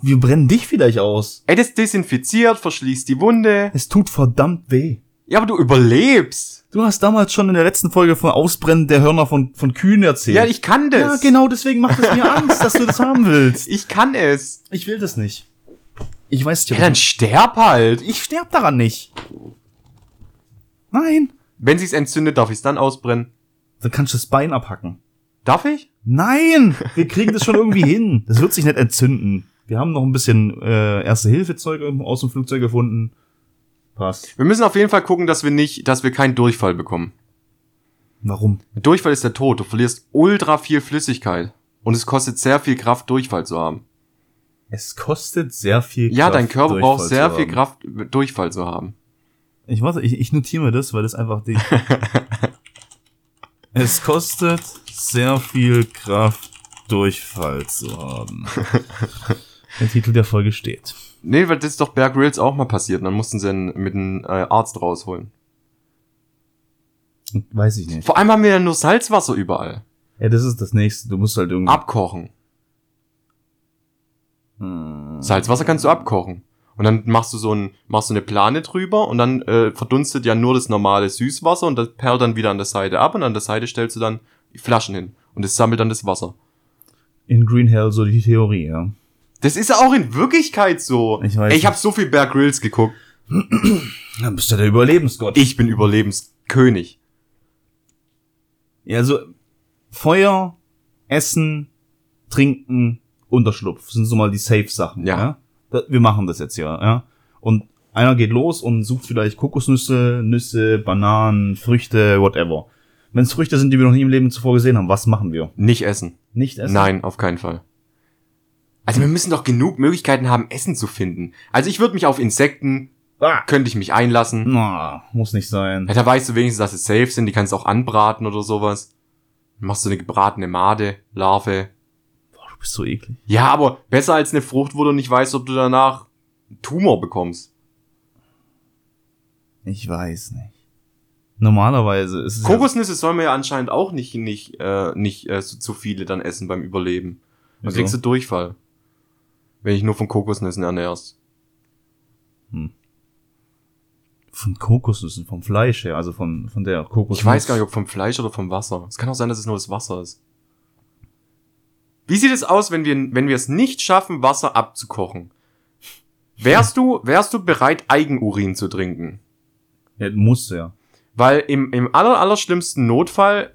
Wir brennen dich vielleicht aus. Ey, das desinfiziert, verschließt die Wunde. Es tut verdammt weh. Ja, aber du überlebst. Du hast damals schon in der letzten Folge von Ausbrennen der Hörner von, von Kühen erzählt. Ja, ich kann das. Ja, genau, deswegen macht es mir Angst, dass du das haben willst. Ich kann es. Ich will das nicht. Ich weiß nicht, Ja, dann sterb halt. ich sterb daran nicht. Nein. Wenn sich's entzündet, darf ich's dann ausbrennen. Dann kannst du das Bein abhacken. Darf ich? Nein, wir kriegen das schon irgendwie hin. Das wird sich nicht entzünden. Wir haben noch ein bisschen äh, Erste-Hilfe-Zeug aus dem Flugzeug gefunden. Passt. Wir müssen auf jeden Fall gucken, dass wir nicht, dass wir keinen Durchfall bekommen. Warum? Durchfall ist der Tod. Du verlierst ultra viel Flüssigkeit. Und es kostet sehr viel Kraft, Durchfall zu haben. Es kostet sehr viel Ja, dein Körper Durchfall braucht sehr viel haben. Kraft, Durchfall zu haben. Ich warte, ich, ich notiere mir das, weil das einfach die. es kostet sehr viel Kraft, Durchfall zu haben. Der Titel der Folge steht. Nee, weil das ist doch Bear Grylls auch mal passiert. Und dann mussten sie ihn mit einem äh, Arzt rausholen. Weiß ich nicht. Vor allem haben wir ja nur Salzwasser überall. Ja, das ist das nächste. Du musst halt irgendwie. Abkochen. Hm. Salzwasser kannst du abkochen. Und dann machst du so ein, machst du eine Plane drüber und dann äh, verdunstet ja nur das normale Süßwasser und das perlt dann wieder an der Seite ab und an der Seite stellst du dann die Flaschen hin und es sammelt dann das Wasser. In Green Hell so die Theorie, ja. Das ist auch in Wirklichkeit so. Ich weiß ich habe so viel Bear Grylls geguckt. Dann bist du der Überlebensgott. Ich bin Überlebenskönig. Ja, also Feuer, Essen, Trinken, Unterschlupf sind so mal die Safe-Sachen. Ja. Ja. Wir machen das jetzt ja, ja. Und einer geht los und sucht vielleicht Kokosnüsse, Nüsse, Bananen, Früchte, whatever. Wenn es Früchte sind, die wir noch nie im Leben zuvor gesehen haben, was machen wir? Nicht essen. Nicht essen? Nein, auf keinen Fall. Also wir müssen doch genug Möglichkeiten haben, Essen zu finden. Also ich würde mich auf Insekten, Ah. könnte ich mich einlassen. Na, muss nicht sein. Ja, da weißt du wenigstens, dass sie safe sind, die kannst du auch anbraten oder sowas. Dann machst du eine gebratene Made, Larve. Boah, du bist so eklig. Ja, aber besser als eine Frucht, wo du nicht weißt, ob du danach einen Tumor bekommst. Ich weiß nicht. Normalerweise ist es ja- Kokosnüsse soll man ja anscheinend auch nicht, nicht, äh, nicht äh, so, zu viele dann essen beim Überleben. Dann Wieso? kriegst du Durchfall. Wenn ich nur von Kokosnüssen ernährst. von Kokosnüssen, vom Fleisch her, also von, von der Kokosnuss. Ich weiß gar nicht, ob vom Fleisch oder vom Wasser. Es kann auch sein, dass es nur das Wasser ist. Wie sieht es aus, wenn wir, wenn wir es nicht schaffen, Wasser abzukochen? Wärst du, wärst du bereit, Eigenurin zu trinken? Ja, musst ja. Weil im, im aller, aller schlimmsten Notfall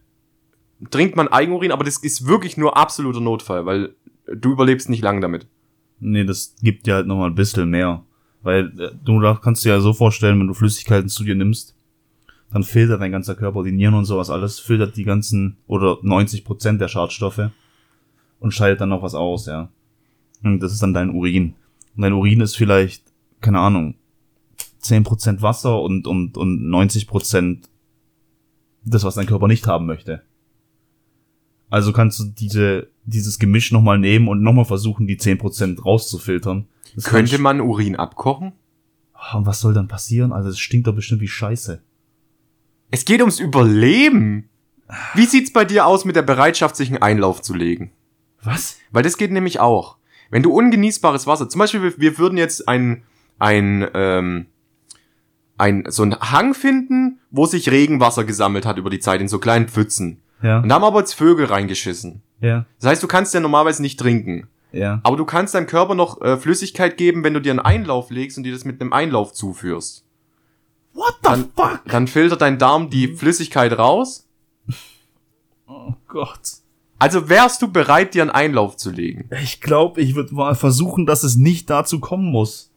trinkt man Eigenurin, aber das ist wirklich nur absoluter Notfall, weil du überlebst nicht lang damit. Nee, das gibt dir halt nochmal ein bisschen mehr. Weil äh, du da kannst dir ja so vorstellen, wenn du Flüssigkeiten zu dir nimmst, dann filtert dein ganzer Körper, die Nieren und sowas alles, filtert die ganzen oder 90 Prozent der Schadstoffe und scheidet dann noch was aus, ja. Und das ist dann dein Urin. Und dein Urin ist vielleicht, keine Ahnung, 10% Wasser und, und, und 90% das, was dein Körper nicht haben möchte. Also kannst du diese, dieses Gemisch nochmal nehmen und nochmal versuchen, die 10% rauszufiltern. Das Könnte man Urin abkochen? Ah, Und was soll dann passieren? Also es stinkt doch bestimmt wie Scheiße. Es geht ums Überleben. Wie sieht's bei dir aus mit der Bereitschaft, sich einen Einlauf zu legen? Was? Weil das geht nämlich auch. Wenn du ungenießbares Wasser, zum Beispiel, wir, wir würden jetzt ein, ein, ähm, ein, so einen Hang finden, wo sich Regenwasser gesammelt hat über die Zeit in so kleinen Pfützen. Ja, Und da haben aber jetzt Vögel reingeschissen. Ja, Das heißt, du kannst ja normalerweise nicht trinken. ja. Aber du kannst deinem Körper noch äh, Flüssigkeit geben, wenn du dir einen Einlauf legst und dir das mit einem Einlauf zuführst. What the Dann- fuck? Dann filtert dein Darm die Flüssigkeit raus. Oh Gott. Also wärst du bereit, dir einen Einlauf zu legen. Ich glaube, ich würde mal versuchen, dass es nicht dazu kommen muss.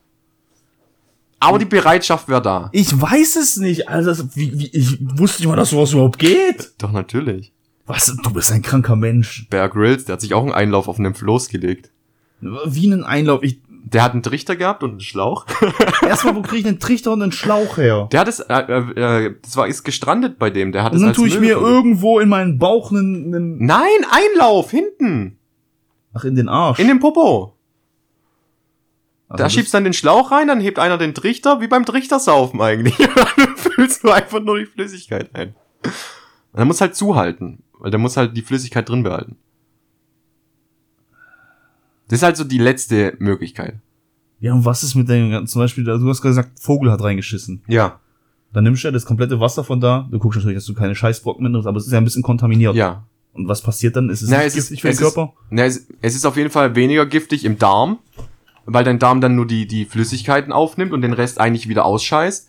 Aber die Bereitschaft wäre da. Ich weiß es nicht. Also, wie, wie, ich wusste nicht mal, dass sowas überhaupt geht. Doch, natürlich. Was? Du bist ein kranker Mensch. Bear Grylls, der hat sich auch einen Einlauf auf einem Floß gelegt. Wie einen Einlauf. Ich, Der hat einen Trichter gehabt und einen Schlauch. erstmal, wo krieg ich einen Trichter und einen Schlauch her? Der hat es, äh, äh, äh, das war, ist gestrandet bei dem. Der hat Und es dann als tue ich Müll mir gefunden. irgendwo in meinen Bauch einen, einen Nein, Einlauf, hinten. ach, in den Arsch. In den Popo. Also Da schiebst du dann den Schlauch rein, dann hebt einer den Trichter, wie beim Trichtersaufen eigentlich. dann füllst du einfach nur die Flüssigkeit ein. Und dann muss halt zuhalten, weil der muss halt die Flüssigkeit drin behalten. Das ist halt so die letzte Möglichkeit. Ja, und was ist mit den ganzen, zum Beispiel, du hast gesagt, Vogel hat reingeschissen. Ja, Dann nimmst du ja das komplette Wasser von da. Du guckst natürlich, dass du keine Scheißbrocken mehr aber es ist ja ein bisschen kontaminiert. ja. Und was passiert dann? Ist es Na, nicht es ist- giftig für den es ist- Körper? Na, es, es ist auf jeden Fall weniger giftig im Darm, weil dein Darm dann nur die, die Flüssigkeiten aufnimmt und den Rest eigentlich wieder ausscheißt.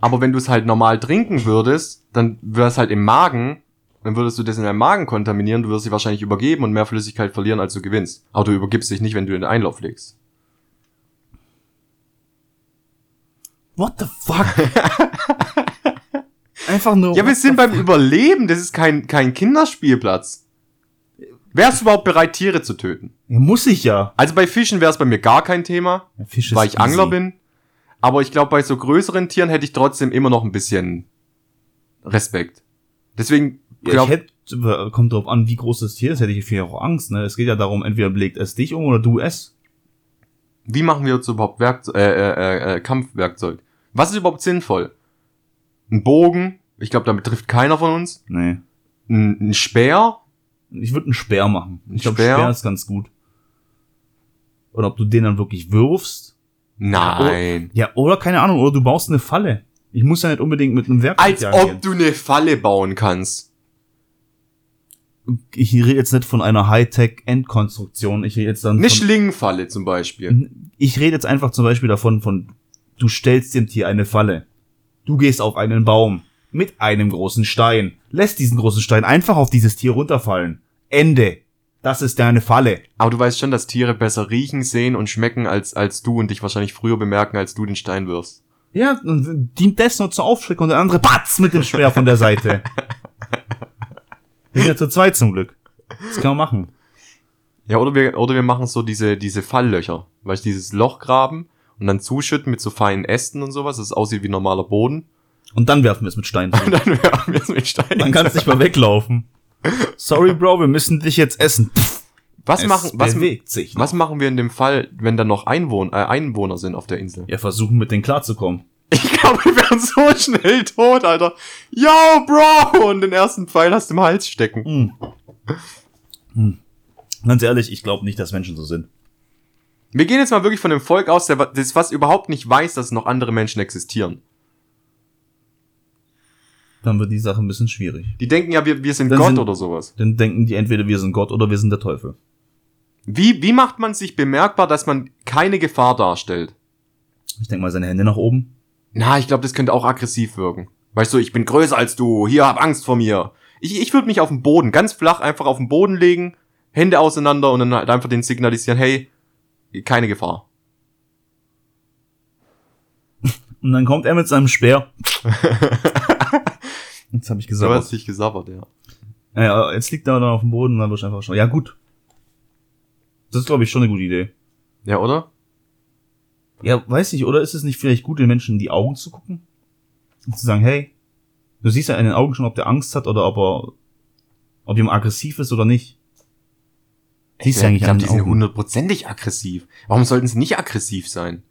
Aber wenn du es halt normal trinken würdest, dann wäre es halt im Magen, dann würdest du das in deinem Magen kontaminieren, du wirst dich wahrscheinlich übergeben und mehr Flüssigkeit verlieren, als du gewinnst. Aber du übergibst dich nicht, wenn du in den Einlauf legst. What the fuck? Einfach nur. Ja, wir sind beim fuck? Überleben, das ist kein, kein Kinderspielplatz. Wärst du überhaupt bereit, Tiere zu töten? Muss ich ja. Also bei Fischen wäre es bei mir gar kein Thema, Fisch weil ich easy. Angler bin. Aber ich glaube, bei so größeren Tieren hätte ich trotzdem immer noch ein bisschen Respekt. Deswegen ja, glaub, ich hätte, kommt drauf an, wie groß das Tier ist, hätte ich viel auch Angst, ne? Es geht ja darum, entweder belegt es dich um oder du es. wie machen wir uns überhaupt Werkzeug, äh, äh, äh, Kampfwerkzeug? Was ist überhaupt sinnvoll? Ein Bogen? Ich glaube, damit trifft keiner von uns. Nee. Ein, ein Speer? Ich würde einen Speer machen. Ein Ich glaube, Speer? Speer ist ganz gut. Oder ob du den dann wirklich wirfst. Nein. Ja, oder keine Ahnung, oder du baust eine Falle. Ich muss ja nicht unbedingt mit einem Werkzeug Als ob du eine Falle bauen kannst. Ich rede jetzt nicht von einer Hightech-Endkonstruktion. Ich rede jetzt dann Eine Schlingenfalle zum Beispiel. Ich rede jetzt einfach zum Beispiel davon, von du stellst dem Tier eine Falle. Du gehst auf einen Baum mit einem großen Stein, lässt diesen großen Stein einfach auf dieses Tier runterfallen. Ende. Das ist deine Falle. Aber du weißt schon, dass Tiere besser riechen, sehen und schmecken als, als du und dich wahrscheinlich früher bemerken, als du den Stein wirfst. Ja, dann dient das nur zur Aufschreckung und der andere patz mit dem Speer von der Seite. Wir sind ja zu zweit zum Glück. Das kann man machen. Ja, oder wir, oder wir machen so diese, diese Falllöcher. Weißt du, dieses Loch graben und dann zuschütten mit so feinen Ästen und sowas, dass es aussieht wie normaler Boden. Und dann werfen wir es mit Steinen. Und dann werfen wir es mit Steinen. Dann kannst du nicht mal weglaufen. Sorry, Bro, wir müssen dich jetzt essen. Pff, was es machen, was, was machen wir in dem Fall, wenn da noch Einwohner, äh, Einwohner sind auf der Insel? Ja, versuchen mit denen klarzukommen. Ich glaube, wir wären so schnell tot, Alter. Yo, Bro! Und den ersten Pfeil hast du im Hals stecken. Hm. Hm. Ganz ehrlich, ich glaube nicht, dass Menschen so sind. Wir gehen jetzt mal wirklich von dem Volk aus, der, das was überhaupt nicht weiß, dass noch andere Menschen existieren. Dann wird die Sache ein bisschen schwierig. Die denken ja, wir, wir sind Dann Gott sind- oder sowas. Dann denken die entweder wir sind Gott oder wir sind der Teufel. Wie, wie macht man sich bemerkbar, dass man keine Gefahr darstellt? Ich denke mal seine Hände nach oben. Na, ich glaube, das könnte auch aggressiv wirken. Weißt du, ich bin größer als du, hier, hab Angst vor mir. Ich, ich würde mich auf den Boden, ganz flach einfach auf den Boden legen, Hände auseinander und dann halt einfach den signalisieren, hey, keine Gefahr. Und dann kommt er mit seinem Speer. Jetzt habe ich So gesagt. hast dich gesabbert, ja. Ja, jetzt liegt er dann auf dem Boden und dann wirst du einfach schon. Ja, gut. Das ist, glaube ich, schon eine gute Idee. Ja, oder? Ja, weiß ich, oder ist es nicht vielleicht gut, den Menschen in die Augen zu gucken? Und zu sagen, hey, du siehst ja in den Augen schon, ob der Angst hat oder ob er, ob jemand aggressiv ist oder nicht. Siehst Ja, eigentlich ich glaube, die sind hundertprozentig aggressiv. Warum sollten sie nicht aggressiv sein?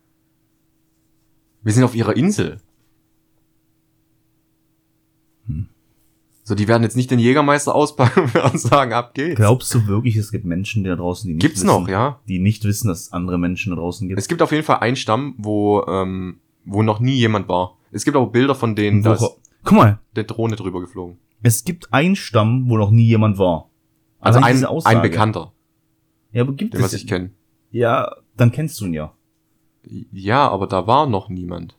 Wir sind auf ihrer Insel. So, die werden jetzt nicht den Jägermeister auspacken und sagen, ab geht's. Glaubst du wirklich, es gibt Menschen da draußen, die nicht Gibt's wissen, noch, ja. die nicht wissen, dass es andere Menschen da draußen gibt? Es gibt auf jeden Fall einen Stamm, wo, ähm, wo noch nie jemand war. Es gibt auch Bilder von denen, da ist Guck mal, der Drohne drüber geflogen. es gibt einen Stamm, wo noch nie jemand war. Also ein, ein Bekannter, Ja, aber gibt den was es ich kenne. Ja, dann kennst du ihn ja. Ja, aber da war noch niemand,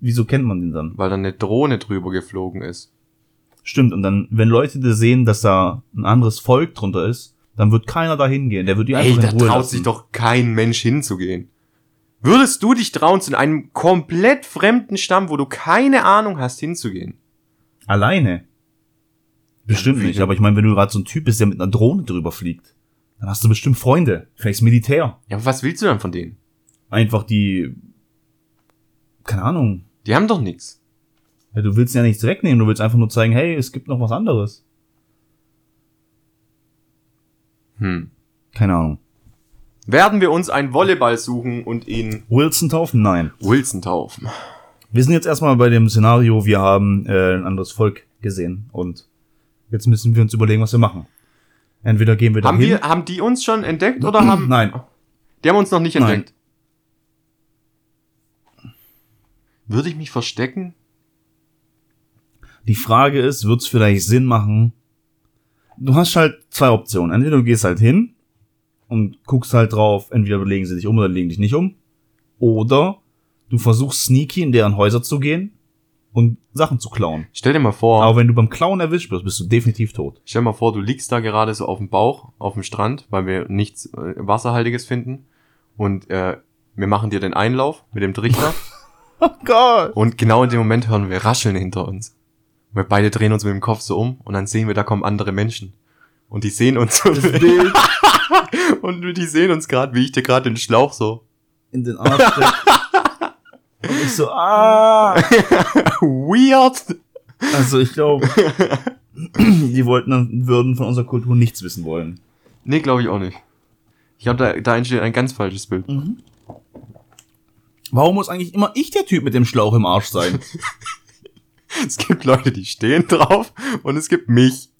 Wieso kennt man den dann? weil da eine Drohne drüber geflogen ist. Stimmt, und dann, wenn Leute da sehen, dass da ein anderes Volk drunter ist, dann wird keiner da hingehen. Der wird die Ey, einfach da in Ruhe traut lassen. sich doch kein Mensch hinzugehen. Würdest du dich trauen, zu einem komplett fremden Stamm, wo du keine Ahnung hast, hinzugehen? Alleine. Bestimmt nicht, aber ich meine, wenn du gerade so ein Typ bist, der mit einer Drohne drüber fliegt, dann hast du bestimmt Freunde. Vielleicht das Militär. Ja, aber was willst du dann von denen? Einfach die, keine Ahnung. Die haben doch nichts. Ja, du willst ja nichts wegnehmen, du willst einfach nur zeigen, hey, es gibt noch was anderes. Hm. Keine Ahnung. Werden wir uns einen Volleyball suchen und ihn Wilson taufen? Nein. Wilson taufen? Wir sind jetzt erstmal bei dem Szenario, wir haben äh, ein anderes Volk gesehen und jetzt müssen wir uns überlegen, was wir machen. Entweder gehen wir Haben dahin. wir, haben die uns schon entdeckt oder haben, Nein. die haben uns noch nicht Nein. entdeckt? Würde ich mich verstecken? Die Frage ist, wird's vielleicht Sinn machen? Du hast halt zwei Optionen. Entweder du gehst halt hin und guckst halt drauf, entweder legen sie dich um oder legen dich nicht um. Oder du versuchst sneaky in deren Häuser zu gehen und Sachen zu klauen. Stell dir mal vor, Aber wenn du beim Klauen erwischt wirst, bist du definitiv tot. Stell dir mal vor, du liegst da gerade so auf dem Bauch, auf dem Strand, weil wir nichts äh, Wasserhaltiges finden. Und äh, wir machen dir den Einlauf mit dem Trichter. Oh Gott. Und genau in dem Moment hören wir Rascheln hinter uns. Wir beide drehen uns mit dem Kopf so um und dann sehen wir, da kommen andere Menschen. Und die sehen uns so. Bild und die sehen uns gerade, wie ich dir gerade den Schlauch so. in den Arsch steckt. Und ich so, ah. Weird. Also ich glaube, die wollten dann, würden von unserer Kultur nichts wissen wollen. Nee, glaube ich auch nicht. Ich glaube, da, da entsteht ein ganz falsches Bild. Warum muss eigentlich immer ich der Typ mit dem Schlauch im Arsch sein? Es gibt Leute, die stehen drauf und es gibt mich.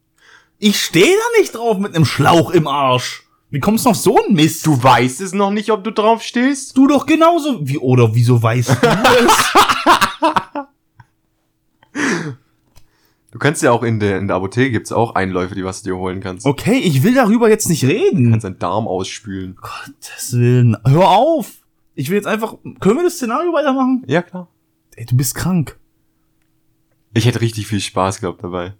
Ich stehe da nicht drauf mit einem Schlauch im Arsch. Wie kommst du auf so einen Mist? Du weißt es noch nicht, ob du drauf stehst? Du doch genauso. Wie, oder wieso weißt du es? Du kannst ja auch in der, in der Apotheke gibt's auch Einläufe, die was du dir holen kannst. Du Okay, ich will darüber jetzt nicht reden. kannst deinen Darm ausspülen. Gottes Willen. Hör auf. Ich will jetzt einfach, können wir das Szenario weitermachen? Ja, klar. Ey, du bist krank. Ich hätte richtig viel Spaß gehabt dabei.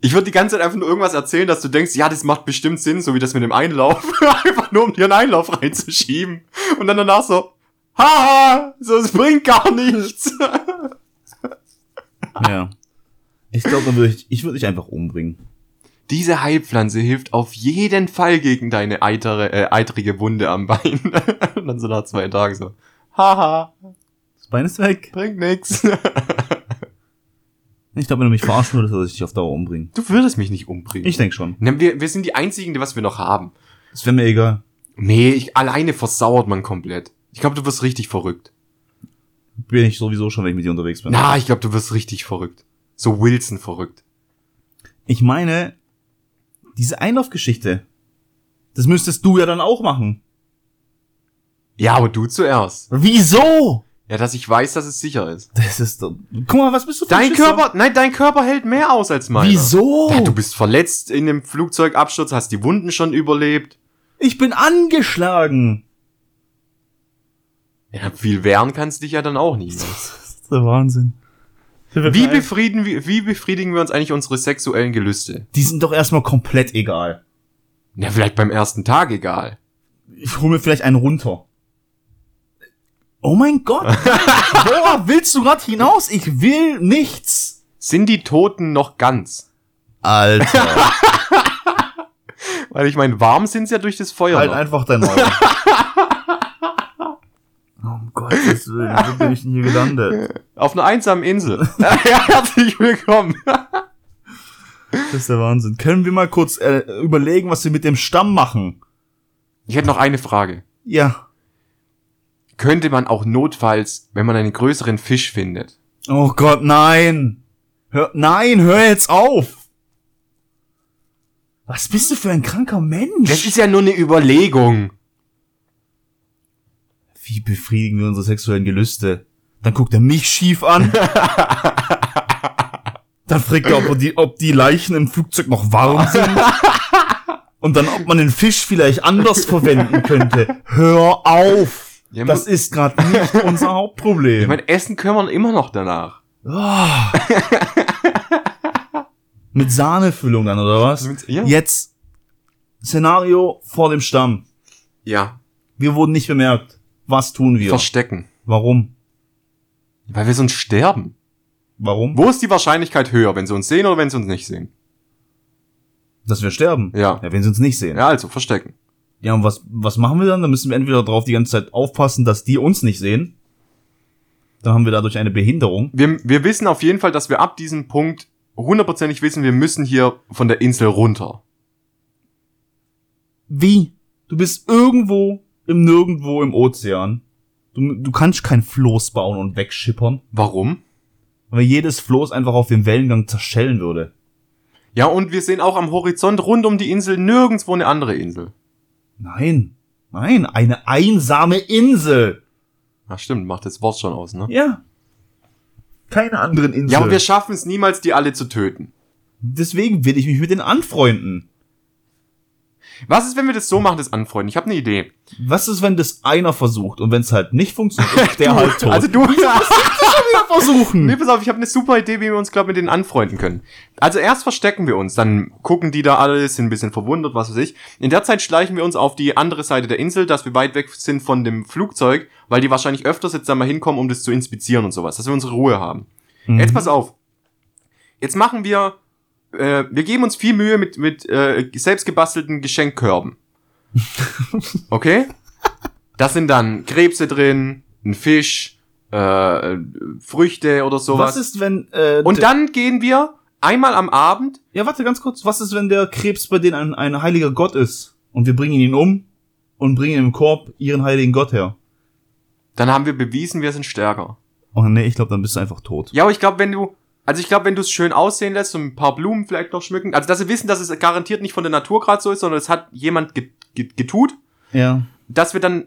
Ich würde die ganze Zeit einfach nur irgendwas erzählen, dass du denkst, ja, das macht bestimmt Sinn, so wie das mit dem Einlauf. einfach nur, um dir einen Einlauf reinzuschieben. Und dann danach so, haha, so, es bringt gar nichts. Ja. Ich glaube, dann würde ich, ich würde dich einfach umbringen. Diese Heilpflanze hilft auf jeden Fall gegen deine eitere, äh, eitrige Wunde am Bein. Und dann so nach zwei Tagen so, haha, Das Bein ist weg. bringt nix. Ich glaube, wenn du mich verarschen würdest, würde ich dich auf Dauer umbringen. Du würdest mich nicht umbringen. Ich denke schon. Ne, Wir, wir sind die einzigen, die was wir noch haben. Das wäre mir egal. Nee, ich, alleine versauert man komplett. Ich glaube, du wirst richtig verrückt. Bin ich sowieso schon, wenn ich mit dir unterwegs bin. Na, ich glaube, du wirst richtig verrückt. So Wilson verrückt. Ich meine, diese Einlaufgeschichte, das müsstest du ja dann auch machen. Ja, aber du zuerst. Wieso? Ja, dass ich weiß, dass es sicher ist. Das ist doch, guck mal, was bist du für ein Dein Schisser? Körper, nein, dein Körper hält mehr aus als meiner. Wieso? Ja, du bist verletzt in dem Flugzeugabsturz, hast die Wunden schon überlebt. Ich bin angeschlagen. Ja, viel wehren kannst du dich ja dann auch nicht. Das ist der Wahnsinn. Wie befrieden, wir, wie befriedigen wir uns eigentlich unsere sexuellen Gelüste? Die sind doch erstmal komplett egal. Na, vielleicht beim ersten Tag egal. Ich hole mir vielleicht einen runter. Oh mein Gott. Worauf willst du gerade hinaus? Ich will nichts. Sind die Toten noch ganz? Alter. Weil ich meine, warm sind sie ja durch das Feuer. halt noch. einfach dein Maul. Um Gottes Willen, wo bin ich denn hier gelandet? Auf einer einsamen Insel. ja, herzlich willkommen. Das ist der Wahnsinn. Können wir mal kurz äh, überlegen, was wir mit dem Stamm machen? Ich hätte noch eine Frage. Ja. Könnte man auch notfalls, wenn man einen größeren Fisch findet, Oh Gott, nein. Hör, nein, hör jetzt auf. Was bist du für ein kranker Mensch? das ist ja nur eine Überlegung. Wie befriedigen wir unsere sexuellen Gelüste? Dann guckt er mich schief an. dann fragt er, ob die, ob die Leichen im Flugzeug noch warm sind. Und dann, ob man den Fisch vielleicht anders verwenden könnte. Hör auf! Ja, Das ist gerade nicht unser Hauptproblem. Ich meine, essen können wir immer noch danach. Ah. Mit Sahnefüllung dann, oder was? Ja. Jetzt Szenario vor dem Stamm. Ja. Wir wurden nicht bemerkt. Was tun wir? Verstecken. Warum? Weil wir sonst sterben. Warum? Wo ist die Wahrscheinlichkeit höher, wenn sie uns sehen oder wenn sie uns nicht sehen? Dass wir sterben. Ja. Ja, wenn sie uns nicht sehen. Ja, also verstecken. Ja, und was, was machen wir dann? Dann müssen wir entweder drauf die ganze Zeit aufpassen, dass die uns nicht sehen. Dann haben wir dadurch eine Behinderung. Wir, wir wissen auf jeden Fall, dass wir ab diesem Punkt hundertprozentig wissen, wir müssen hier von der Insel runter. Wie? Du bist irgendwo im Nirgendwo im Ozean. Du, du kannst kein Floß bauen und wegschippern, Warum? weil jedes Floß einfach auf dem Wellengang zerschellen würde. Ja, und wir sehen auch am Horizont rund um die Insel nirgendwo eine andere Insel. Nein. Nein, eine einsame Insel. Ach stimmt, macht das Wort schon aus, ne? Ja. Keine anderen Inseln. Ja, aber wir schaffen es niemals, die alle zu töten. Deswegen will ich mich mit denen anfreunden. Was ist, wenn wir das so machen, das Anfreunden? Ich habe eine Idee. Was ist, wenn das einer versucht und wenn es halt nicht funktioniert, ist der halt tot. Also du, versuchen. Nee, pass auf, ich habe eine super Idee, wie wir uns, glaube ich, mit denen anfreunden können. Also erst verstecken wir uns, dann gucken die da alle, sind ein bisschen verwundert, was weiß ich. In der Zeit schleichen wir uns auf die andere Seite der Insel, dass wir weit weg sind von dem Flugzeug, weil die wahrscheinlich öfters jetzt da mal hinkommen, um das zu inspizieren und sowas, dass wir unsere Ruhe haben. Jetzt pass auf. Jetzt machen wir, äh, wir geben uns viel Mühe mit, mit äh, selbstgebastelten Geschenkkörben. Okay? Das sind dann Krebse drin, ein Fisch, äh, Früchte oder sowas. Was ist, wenn, äh, Und dann gehen wir einmal am Abend. ja, warte ganz kurz. Was ist, wenn der Krebs bei denen ein, ein heiliger Gott ist? Und wir bringen ihn um und bringen im Korb ihren heiligen Gott her. Dann haben wir bewiesen, wir sind stärker. Oh nee, ich glaube, dann bist du einfach tot. Ja, aber ich glaube, wenn du, also ich glaube, wenn du es schön aussehen lässt und ein paar Blumen vielleicht noch schmücken, also dass sie wissen, dass es garantiert nicht von der Natur gerade so ist, sondern es hat jemand get, get, getut, Ja. dass wir dann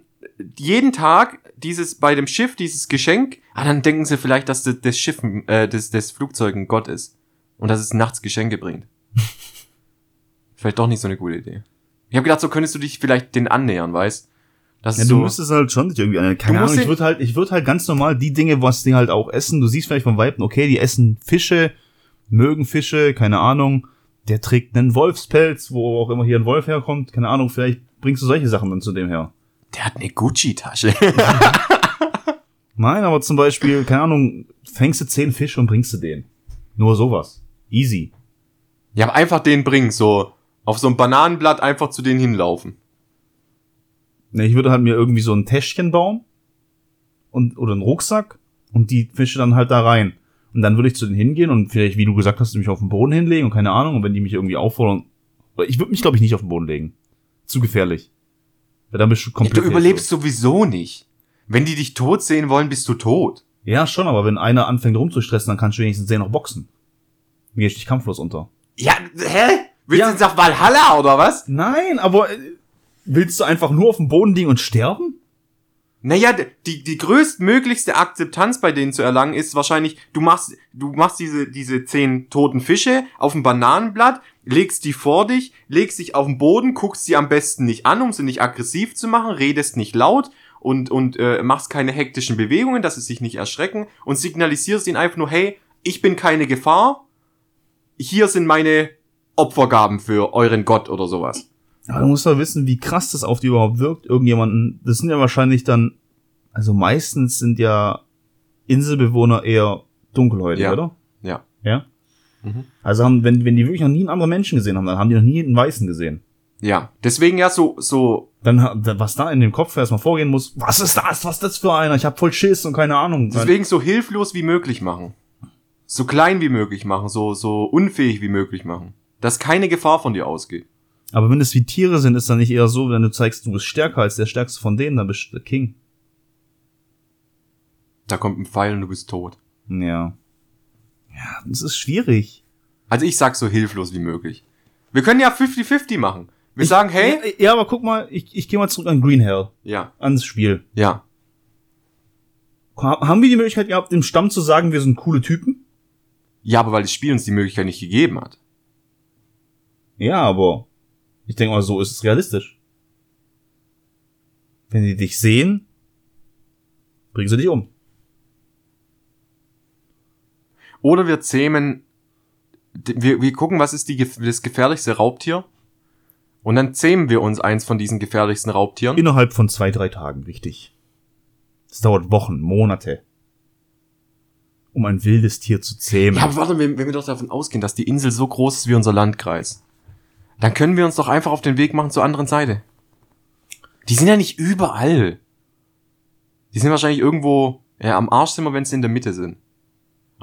jeden Tag dieses bei dem Schiff dieses Geschenk, ah, dann denken sie vielleicht, dass das, das Schiff, äh, das, das Flugzeug ein Gott ist und dass es nachts Geschenke bringt. vielleicht doch nicht so eine gute Idee. Ich habe gedacht, so könntest du dich vielleicht den annähern, weißt? Das Ja, du so. müsstest halt schon dich irgendwie an. Keine Ahnung, ich würde halt, ich würde halt ganz normal die Dinge, was die halt auch essen. Du siehst vielleicht vom Weiben, okay, die essen Fische, mögen Fische, keine Ahnung. Der trägt einen Wolfspelz, wo auch immer hier ein Wolf herkommt, keine Ahnung. Vielleicht bringst du solche Sachen dann zu dem her. Der hat eine Gucci-Tasche. Nein, aber zum Beispiel, keine Ahnung, fängst du zehn Fische und bringst du den. Nur sowas. Easy. ja, aber einfach den bringen, so auf so ein Bananenblatt einfach zu denen hinlaufen. Ne, ich würde halt mir irgendwie so ein Täschchen bauen und oder einen Rucksack und die Fische dann halt da rein. Und dann würde ich zu denen hingehen und vielleicht, wie du gesagt hast, mich auf den Boden hinlegen und keine Ahnung. Und wenn die mich irgendwie auffordern, ich würde mich glaube ich nicht auf den Boden legen. Zu gefährlich. Weil dann bist du Ja, komplett. du überlebst sowieso nicht. Wenn die dich tot sehen wollen, bist du tot. Ja, schon, aber wenn einer anfängt rumzustressen, dann kannst du wenigstens den noch boxen. Mir ist dich kampflos unter. Ja, hä? Willst Ja. du jetzt nach Valhalla oder was? Nein, aber äh, willst du einfach nur auf dem Boden liegen und sterben? Naja, die, die größtmöglichste Akzeptanz bei denen zu erlangen ist wahrscheinlich, du machst, du machst diese, diese zehn toten Fische auf ein Bananenblatt, legst die vor dich, legst dich auf den Boden, guckst sie am besten nicht an, um sie nicht aggressiv zu machen, redest nicht laut und, und äh, machst keine hektischen Bewegungen, dass sie sich nicht erschrecken und signalisierst ihnen einfach nur, hey, ich bin keine Gefahr, hier sind meine Opfergaben für euren Gott oder sowas. Aber du musst doch wissen, wie krass das auf die überhaupt wirkt. Irgendjemanden, das sind ja wahrscheinlich dann, also meistens sind ja Inselbewohner eher dunkelhäutig, Ja. oder? Mhm. Also haben, wenn, wenn die wirklich noch nie einen anderen Menschen gesehen haben, dann haben die noch nie einen Weißen gesehen. Ja, deswegen ja so, so Dann, was da in dem Kopf erstmal vorgehen muss, was ist das? Was ist das für einer? Ich hab voll Schiss und keine Ahnung. Deswegen so hilflos wie möglich machen. So klein wie möglich machen, so, so unfähig wie möglich machen. Dass keine Gefahr von dir ausgeht. Aber wenn es wie Tiere sind, ist dann nicht eher so, wenn du zeigst, du bist stärker als der stärkste von denen, dann bist du der King. Da kommt ein Pfeil und du bist tot. Ja. Ja, das ist schwierig. Also ich sag so hilflos wie möglich. Wir können ja 50-50 machen. Wir sagen, hey, Ja, aber guck mal, ich, ich gehe mal zurück an Green Hell, ja, ans Spiel. ja. Ha- Haben wir die Möglichkeit gehabt, dem Stamm zu sagen, wir sind coole Typen? Ja, aber weil das Spiel uns die Möglichkeit nicht gegeben hat. Ja, aber ich denke mal, so ist es realistisch. Wenn die dich sehen, bringen sie dich um. Oder wir zähmen, wir, wir gucken, was ist die, das gefährlichste Raubtier. Und dann zähmen wir uns eins von diesen gefährlichsten Raubtieren. Innerhalb von zwei, drei Tagen, wichtig. Es dauert Wochen, Monate. Um ein wildes Tier zu zähmen. Ja, aber warte, wenn, wenn wir doch davon ausgehen, dass die Insel so groß ist wie unser Landkreis, dann können wir uns doch einfach auf den Weg machen zur anderen Seite. Die sind ja nicht überall. Die sind wahrscheinlich irgendwo, ja, am Arsch sind wir, wenn sie in der Mitte sind.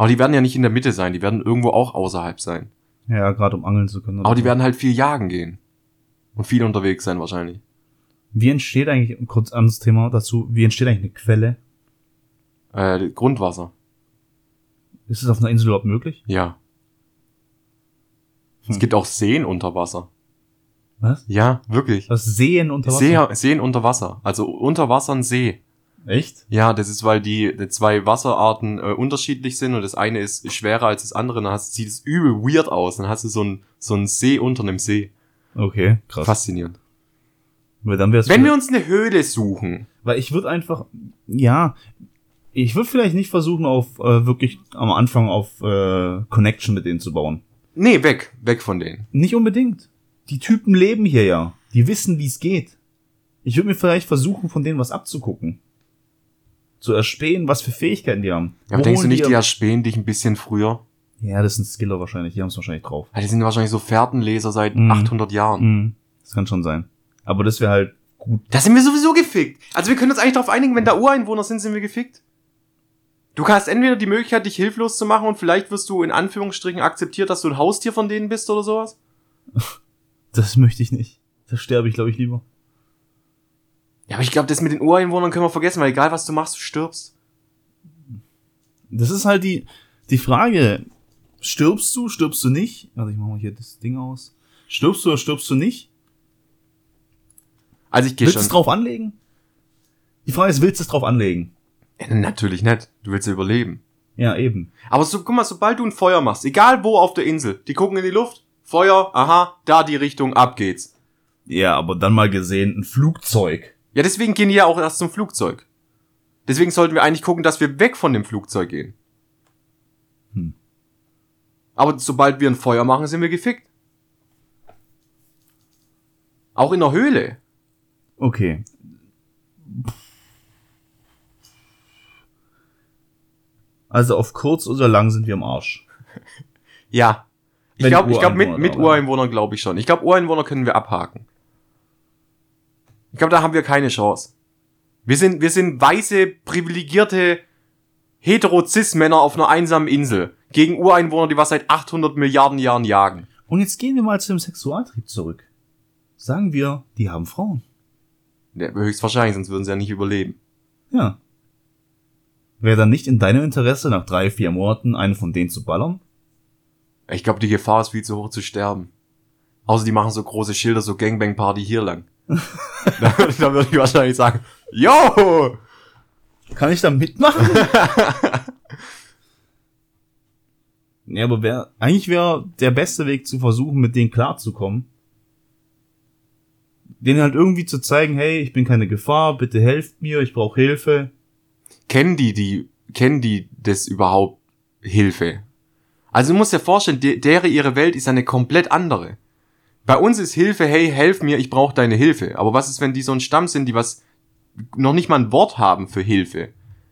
Aber die werden ja nicht in der Mitte sein, die werden irgendwo auch außerhalb sein. ja, gerade um angeln zu können. Aber die so. werden halt viel jagen gehen. Und viel unterwegs sein wahrscheinlich. Wie entsteht eigentlich, kurz anderes Thema dazu, wie entsteht eigentlich eine Quelle? Äh, Grundwasser. Ist es auf einer Insel überhaupt möglich? Ja. Hm. Es gibt auch Seen unter Wasser. Was? Ja, wirklich. Das Seen unter Wasser? See, Seen unter Wasser. Also unter Wasser ein See. Echt? Ja, das ist, weil die, die zwei Wasserarten äh, unterschiedlich sind und das eine ist schwerer als das andere. Dann hast, sieht es übel weird aus. Dann hast du so ein so ein See unter einem See. Okay, krass. Faszinierend. Weil dann wär's Wenn wir uns eine Höhle suchen. weil ich würde einfach, ja, Ich würde vielleicht nicht versuchen, auf äh, wirklich am Anfang auf äh, Connection mit denen zu bauen. Nee, weg. Weg von denen. Nicht unbedingt. Die Typen leben hier ja. Die wissen, wie es geht. Ich würde mir vielleicht versuchen, von denen was abzugucken. Zu erspähen, was für Fähigkeiten die haben. Ja, aber Wo denkst du nicht, die erspähen dich ein bisschen früher? Ja, das sind Skiller wahrscheinlich. Die haben es wahrscheinlich drauf. Ja, die sind wahrscheinlich so Fährtenleser seit Mhm. 800 Jahren. Mhm. Das kann schon sein. Aber das wäre halt gut. Da sind wir sowieso gefickt. Also wir können uns eigentlich darauf einigen, wenn da Ureinwohner sind, sind wir gefickt. Du hast entweder die Möglichkeit, dich hilflos zu machen und vielleicht wirst du in Anführungsstrichen akzeptiert, dass du ein Haustier von denen bist oder sowas. Das möchte ich nicht. Da sterbe ich, glaube ich, lieber. Ja, aber ich glaube, das mit den Ureinwohnern können wir vergessen, weil egal was du machst, du stirbst. Das ist halt die, die Frage. Stirbst du, stirbst du nicht? Warte, ich mach mal hier das Ding aus. Stirbst du oder stirbst du nicht? Also ich gehe Willst du schon. es drauf anlegen? Die Frage ist, willst du es drauf anlegen? Ja, natürlich nicht. Du willst ja überleben. Ja, eben. Aber so, guck mal, sobald du ein Feuer machst, egal wo auf der Insel, die gucken in die Luft, Feuer, aha, da die Richtung, ab geht's. Ja, aber dann mal gesehen, ein Flugzeug. Ja, deswegen gehen die ja auch erst zum Flugzeug. Deswegen sollten wir eigentlich gucken, dass wir weg von dem Flugzeug gehen. Hm. Aber sobald wir ein Feuer machen, sind wir gefickt. Auch in der Höhle. Okay. Also auf kurz oder lang sind wir im Arsch. Ja. Ich glaube, ich glaub, mit, mit. Ureinwohnern glaube ich schon. Ich glaube, Ureinwohner können wir abhaken. Ich glaube, da haben wir keine Chance. Wir sind, wir sind weiße, privilegierte, hetero-cis-Männer auf einer einsamen Insel. Gegen Ureinwohner, die was seit 800 Milliarden Jahren jagen. Und jetzt gehen wir mal zu dem Sexualtrieb zurück. Sagen wir, die haben Frauen. Ja, höchstwahrscheinlich, sonst würden sie ja nicht überleben. Ja. Wäre dann nicht in deinem Interesse, nach drei, vier Monaten einen von denen zu ballern? Ich glaube, die Gefahr ist viel zu hoch zu sterben. Außer die machen so große Schilder, so Gangbang-Party hier lang. da, würde ich wahrscheinlich sagen, yo! Kann ich da mitmachen? ja, aber wär, eigentlich wäre der beste Weg zu versuchen, mit denen klarzukommen. Denen halt irgendwie zu zeigen, hey, ich bin keine Gefahr, bitte helft mir, ich brauche Hilfe. kennen die, die, kennen die das überhaupt Hilfe? Also du musst dir vorstellen, de, dere ihre Welt ist eine komplett andere. Bei uns ist Hilfe, hey, helf mir, ich brauche deine Hilfe. Aber was ist, wenn die so ein Stamm sind, die was noch nicht mal ein Wort haben für Hilfe?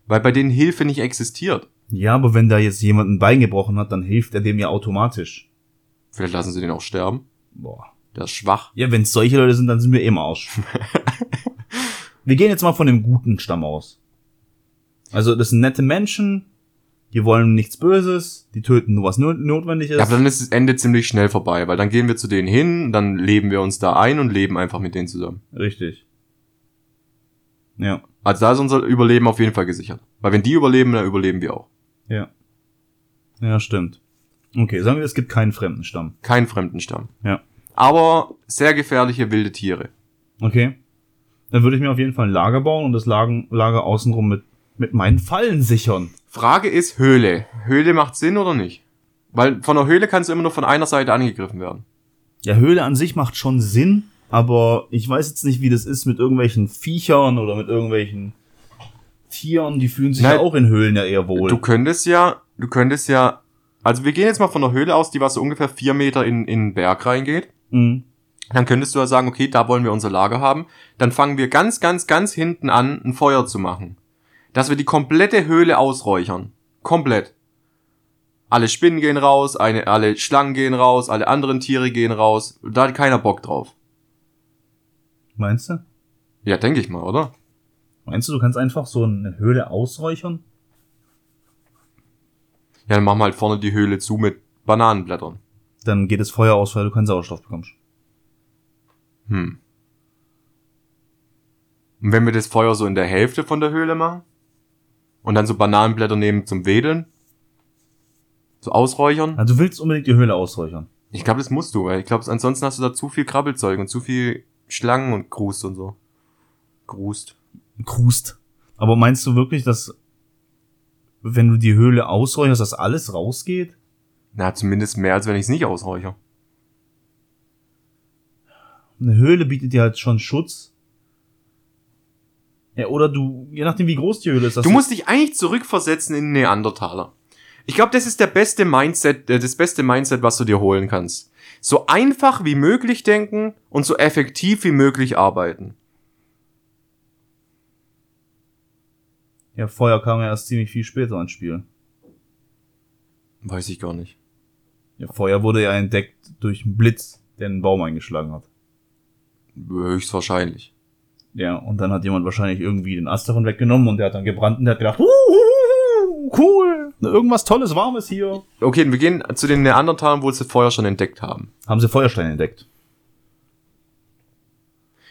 Weil bei denen Hilfe nicht existiert. Ja, aber wenn da jetzt jemand ein Bein gebrochen hat, dann hilft er dem ja automatisch. Vielleicht lassen sie den auch sterben. Boah. Der ist schwach. Ja, wenn es solche Leute sind, dann sind wir eh im Arsch. wir gehen jetzt mal von dem guten Stamm aus. Also, das sind nette Menschen, die wollen nichts Böses, die töten nur was not notwendig ist. Ja, aber dann ist das Ende ziemlich schnell vorbei, weil dann gehen wir zu denen hin, dann leben wir uns da ein und leben einfach mit denen zusammen. Richtig. Ja, Also da ist unser Überleben auf jeden Fall gesichert. Weil wenn die überleben, dann überleben wir auch. ja. Ja, stimmt. Okay, sagen wir, es gibt keinen fremden Stamm. Kein Fremdenstamm. Ja. Aber sehr gefährliche wilde Tiere. Okay. Dann würde ich mir auf jeden Fall ein Lager bauen und das Lagen, Lager außenrum mit, mit meinen Fallen sichern. Frage ist Höhle. Höhle macht Sinn oder nicht? Weil von der Höhle kannst du immer nur von einer Seite angegriffen werden. Ja, Höhle an sich macht schon Sinn, aber ich weiß jetzt nicht, wie das ist mit irgendwelchen Viechern oder mit irgendwelchen Tieren, die fühlen sich Nein. ja auch in Höhlen ja eher wohl. Du könntest ja, du könntest ja, also wir gehen jetzt mal von der Höhle aus, die was so ungefähr vier Meter in, in den Berg reingeht. Mhm. Dann könntest du ja sagen, okay, da wollen wir unser Lager haben. Dann fangen wir ganz, ganz, ganz hinten an, ein Feuer zu machen. Dass wir die komplette Höhle ausräuchern. Komplett. Alle Spinnen gehen raus, eine, alle Schlangen gehen raus, alle anderen Tiere gehen raus. Da hat keiner Bock drauf. Meinst du? Ja, denke ich mal, oder? Meinst du, du kannst einfach so eine Höhle ausräuchern? Ja, dann machen wir halt vorne die Höhle zu mit Bananenblättern. Dann geht das Feuer aus, weil du keinen Sauerstoff bekommst. Hm. Und wenn wir das Feuer so in der Hälfte von der Höhle machen und dann so Bananenblätter nehmen zum Wedeln, so ausräuchern, Also du willst unbedingt die Höhle ausräuchern. ich glaube, das musst du, weil ich glaube, ansonsten hast du da zu viel Krabbelzeug und zu viel Schlangen und Grust und so. Grust. Krust. Aber meinst du wirklich, dass wenn du die Höhle ausräucherst, dass alles rausgeht? Na, zumindest mehr, als wenn ich es nicht ausräuche. Eine Höhle bietet dir halt schon Schutz. Ja, oder du, je nachdem wie groß die Höhle ist. Du musst dich eigentlich zurückversetzen in Neandertaler. Ich glaube, das ist der beste Mindset, äh, das beste Mindset, was du dir holen kannst. So einfach wie möglich denken und so effektiv wie möglich arbeiten. Ja, Feuer kam ja erst ziemlich viel später ins Spiel. Weiß ich gar nicht. Ja, Feuer wurde ja entdeckt durch einen Blitz, der einen Baum eingeschlagen hat. Höchstwahrscheinlich. Ja, und dann hat jemand wahrscheinlich irgendwie den Ast davon weggenommen und der hat dann gebrannt und der hat gedacht, "Huhuhu, cool, irgendwas Tolles, Warmes hier. Okay, wir gehen zu den Neandertalern, wo sie Feuer schon entdeckt haben. Haben sie Feuersteine entdeckt.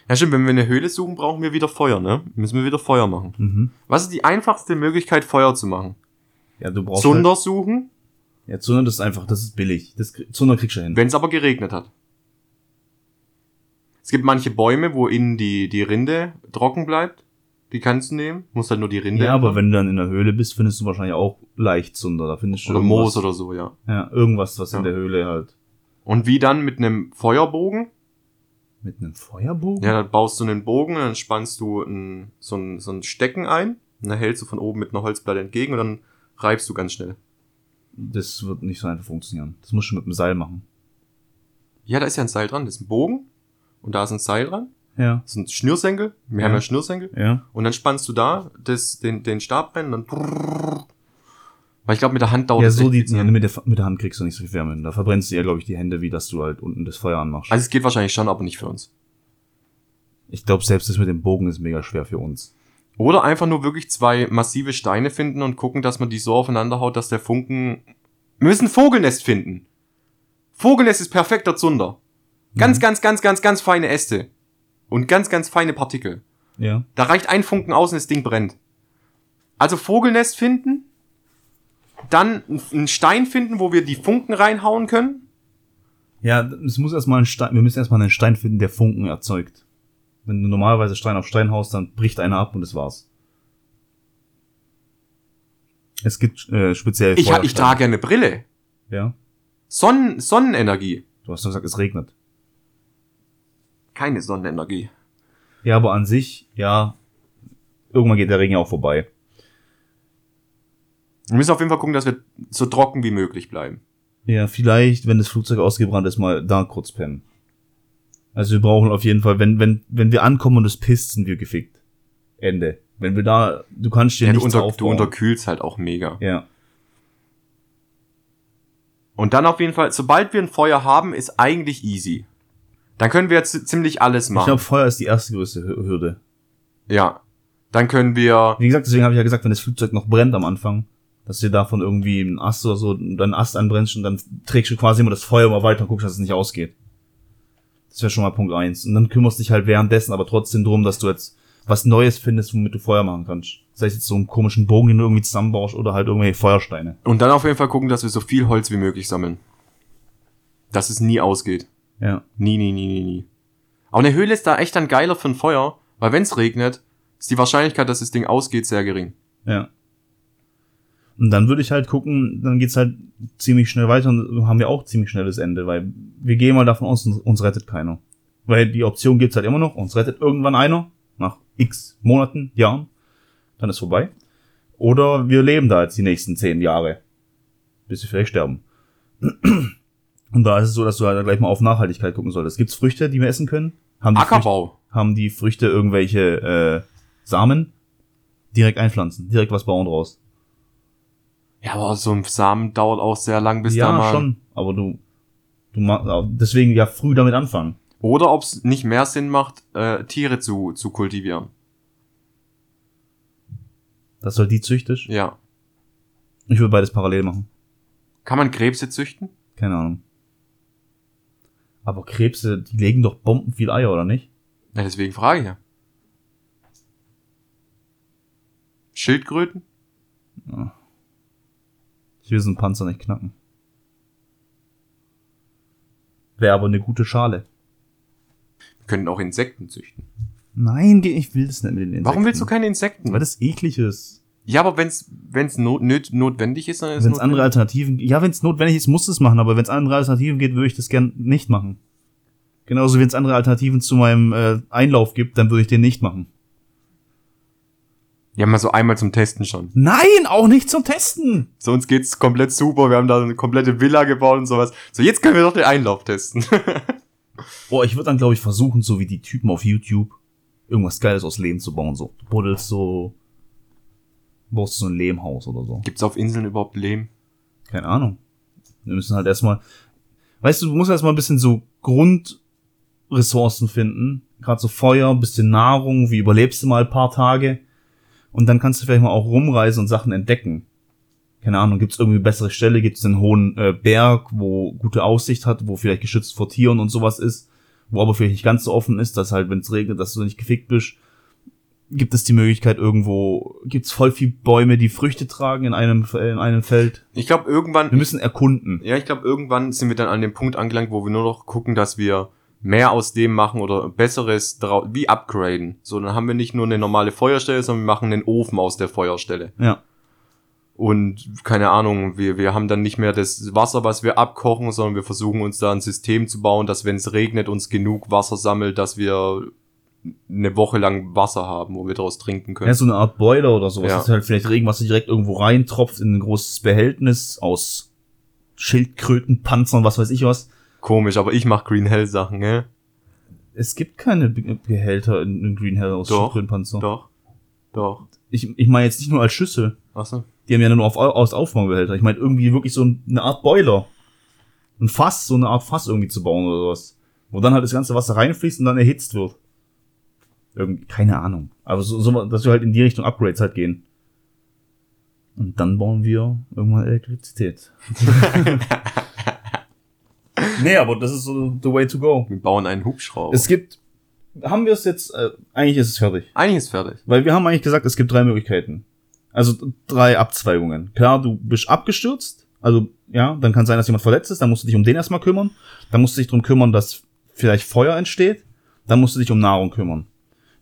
Ja stimmt, wenn wir eine Höhle suchen, brauchen wir wieder Feuer, ne? Müssen wir wieder Feuer machen. Mhm. Was ist die einfachste Möglichkeit, Feuer zu machen? Ja, du brauchst Zunder suchen, Halt, ja, Zunder das ist einfach, das ist billig. Das, Zunder kriegst du hin. wenn es aber geregnet hat. Es gibt manche Bäume, wo innen die, die Rinde trocken bleibt. Die kannst du nehmen. Musst halt nur die Rinde. Ja, aber wenn du dann in der Höhle bist, findest du wahrscheinlich auch leicht Zunder. Da findest du Oder Moos oder so, ja. Ja, irgendwas, was Ja. in der Höhle halt. Und wie dann mit einem Feuerbogen? Mit einem Feuerbogen? Ja, dann baust du einen Bogen, dann spannst du ein, so, ein, so ein Stecken ein. Und dann hältst du von oben mit einer Holzplatte entgegen und dann reibst du ganz schnell. Das wird nicht so einfach funktionieren. Das musst du mit dem Seil machen. Ja, da ist ja ein Seil dran. Das ist ein Bogen. Und da ist ein Seil dran. Ja. Das sind Schnürsenkel. Wir Ja. haben ja Schnürsenkel. Ja. Und dann spannst du da das, den, den Stab rein und dann. Weil ich glaube, mit der Hand dauert Ja, so die, Zeit. mit, der, mit der Hand kriegst du nicht so viel Wärme hin. Da verbrennst du ja, glaube ich, die Hände, wie dass du halt unten das Feuer anmachst. Also es geht wahrscheinlich schon, aber nicht für uns. ich glaube, selbst das mit dem Bogen ist mega schwer für uns. Oder einfach nur wirklich zwei massive Steine finden und gucken, dass man die so aufeinander haut, dass der Funken. Wir müssen ein Vogelnest finden. Vogelnest ist perfekter Zunder. Ganz, ganz, ganz, ganz, ganz feine Äste. Und ganz, ganz feine Partikel. Ja. Da reicht ein Funken aus und das Ding brennt. Also Vogelnest finden, dann einen Stein finden, wo wir die Funken reinhauen können. Ja, es muss erstmal ein Stein, wir müssen erstmal einen Stein finden, der Funken erzeugt. Wenn du normalerweise Stein auf Stein haust, dann bricht einer ab und das war's. Es gibt äh, speziell Ich, ich trage eine Brille. Ja. Sonnen, Sonnenenergie. Du hast doch gesagt, es regnet. Keine Sonnenenergie. Ja, aber an sich, ja, irgendwann geht der Regen ja auch vorbei. Wir müssen auf jeden Fall gucken, dass wir so trocken wie möglich bleiben. Ja, vielleicht, wenn das Flugzeug ausgebrannt ist, mal da kurz pennen. Also wir brauchen auf jeden Fall, wenn, wenn, wenn wir ankommen und es pisst, sind wir gefickt. Ende. Wenn wir da, du kannst dir Ja, du, nichts unter, du aufbauen. unterkühlst halt auch mega. ja. Und dann auf jeden Fall, sobald wir ein Feuer haben, ist eigentlich easy. Dann können wir jetzt ziemlich alles Ich machen. glaube, Feuer ist die erste größte Hür- Hürde. ja. Dann können wir, Wie gesagt, deswegen habe ich ja gesagt, wenn das Flugzeug noch brennt am Anfang, dass du davon irgendwie einen Ast oder so, dann einen Ast anbrennst und dann trägst du quasi immer das Feuer immer weiter und guckst, dass es nicht ausgeht. Das wäre schon mal Punkt eins. Und dann kümmerst dich halt währenddessen aber trotzdem drum, dass du jetzt was Neues findest, womit du Feuer machen kannst. Sei es jetzt so einen komischen Bogen, den du irgendwie zusammenbaust oder halt irgendwelche Feuersteine. und dann auf jeden Fall gucken, dass wir so viel Holz wie möglich sammeln. Dass es nie ausgeht. Ja. Nie, nie, nie, nie, nie. Aber eine Höhle ist da echt dann geiler für ein Feuer, weil wenn es regnet, ist die Wahrscheinlichkeit, dass das Ding ausgeht, sehr gering. Ja. Und dann würde ich halt gucken, dann geht's halt ziemlich schnell weiter und haben wir auch ziemlich schnelles Ende, weil wir gehen mal davon aus, uns, uns rettet keiner. Weil die Option gibt's halt immer noch, uns rettet irgendwann einer, nach x Monaten, Jahren, dann ist vorbei. Oder wir leben da jetzt die nächsten zehn Jahre, bis wir vielleicht sterben. Und da ist es so, dass du halt gleich mal auf Nachhaltigkeit gucken solltest. Gibt's Früchte, die wir essen können? Haben die Früchte, Ackerbau. haben die Früchte irgendwelche äh, Samen? Direkt einpflanzen, direkt was bauen draus. Ja, aber so ein Samen dauert auch sehr lang, bis da ja, mal. schon, aber du, du machst, deswegen ja früh damit anfangen. Oder ob es nicht mehr Sinn macht, äh, Tiere zu, zu kultivieren. Das soll die züchtisch. Ja. Ich würde beides parallel machen. Kann man Krebse züchten? Keine Ahnung. Aber Krebse, die legen doch Bomben viel Eier, oder nicht? Ja, deswegen frage ich ja. Schildkröten? Ich will so einen Panzer nicht knacken. Wäre aber eine gute Schale. Wir können auch Insekten züchten. Nein, ich will das nicht mit den Insekten. Warum willst du keine Insekten? Weil das eklig ist. Ja, aber wenn's wenn's not, nöt, notwendig ist, dann ist Wenn es andere Alternativen, ja, wenn es notwendig ist, muss es machen, aber wenn es andere Alternativen geht, würde ich das gern nicht machen. Genauso wenn es andere Alternativen zu meinem äh, Einlauf gibt, dann würde ich den nicht machen. Ja, mal so einmal zum Testen schon. Nein, auch nicht zum Testen. So, uns geht's komplett super. Wir haben da eine komplette Villa gebaut und sowas. So, jetzt können wir doch den Einlauf testen. Boah, ich würde dann, glaube ich, versuchen, so wie die Typen auf YouTube, irgendwas Geiles aus Lehm zu bauen. So, du buddelst so, baust so ein Lehmhaus oder so. Gibt's auf Inseln überhaupt Lehm? Keine Ahnung. Wir müssen halt erstmal, weißt du, du musst erstmal ein bisschen so Grundressourcen finden. Gerade so Feuer, ein bisschen Nahrung, wie überlebst du mal ein paar Tage. Und dann kannst du vielleicht mal auch rumreisen und Sachen entdecken. Keine Ahnung, gibt es irgendwie bessere Stelle, gibt es einen hohen äh, Berg, wo gute Aussicht hat, wo vielleicht geschützt vor Tieren und sowas ist, wo aber vielleicht nicht ganz so offen ist, dass halt, wenn es regnet, dass du nicht gefickt bist. Gibt es die Möglichkeit irgendwo, gibt es voll viel Bäume, die Früchte tragen in einem, in einem Feld? Ich glaube, irgendwann. Wir müssen erkunden. Ja, ich glaube, irgendwann sind wir dann an dem Punkt angelangt, wo wir nur noch gucken, dass wir mehr aus dem machen oder besseres drau- wie upgraden. So, dann haben wir nicht nur eine normale Feuerstelle, sondern wir machen einen Ofen aus der Feuerstelle. Ja. Und keine Ahnung, wir, wir haben dann nicht mehr das Wasser, was wir abkochen, sondern wir versuchen uns da ein System zu bauen, dass wenn es regnet, uns genug Wasser sammelt, dass wir eine Woche lang Wasser haben, wo wir daraus trinken können. Ja, so eine Art Boiler oder sowas. Ja. Das ist halt vielleicht Regenwasser direkt irgendwo reintropft in ein großes Behältnis aus Schildkröten, Panzern, was weiß ich was. Komisch, aber ich mach Green Hell Sachen, ne? Es gibt keine Be- Behälter in, in Green Hell aus Doch, Schildkrötenpanzer. Doch. Doch. Ich, ich meine jetzt nicht nur als Schüssel. Achso. Die haben ja nur auf, aus Auffangbehälter. Ich meine irgendwie wirklich so eine Art Boiler. Ein Fass, so eine Art Fass irgendwie zu bauen oder sowas. Wo dann halt das ganze Wasser reinfließt und dann erhitzt wird. Irgendwie, keine Ahnung. Aber so, so, dass wir halt in die Richtung Upgrades halt gehen. Und dann bauen wir irgendwann Elektrizität. nee, aber das ist so the way to go. Wir bauen einen Hubschrauber. Es gibt, haben wir es jetzt, äh, eigentlich ist es fertig. Eigentlich ist fertig. Weil wir haben eigentlich gesagt, es gibt drei Möglichkeiten. Also drei Abzweigungen. Klar, du bist abgestürzt. Also, ja, dann kann sein, dass jemand verletzt ist. Dann musst du dich um den erstmal kümmern. Dann musst du dich drum kümmern, dass vielleicht Feuer entsteht. Dann musst du dich um Nahrung kümmern.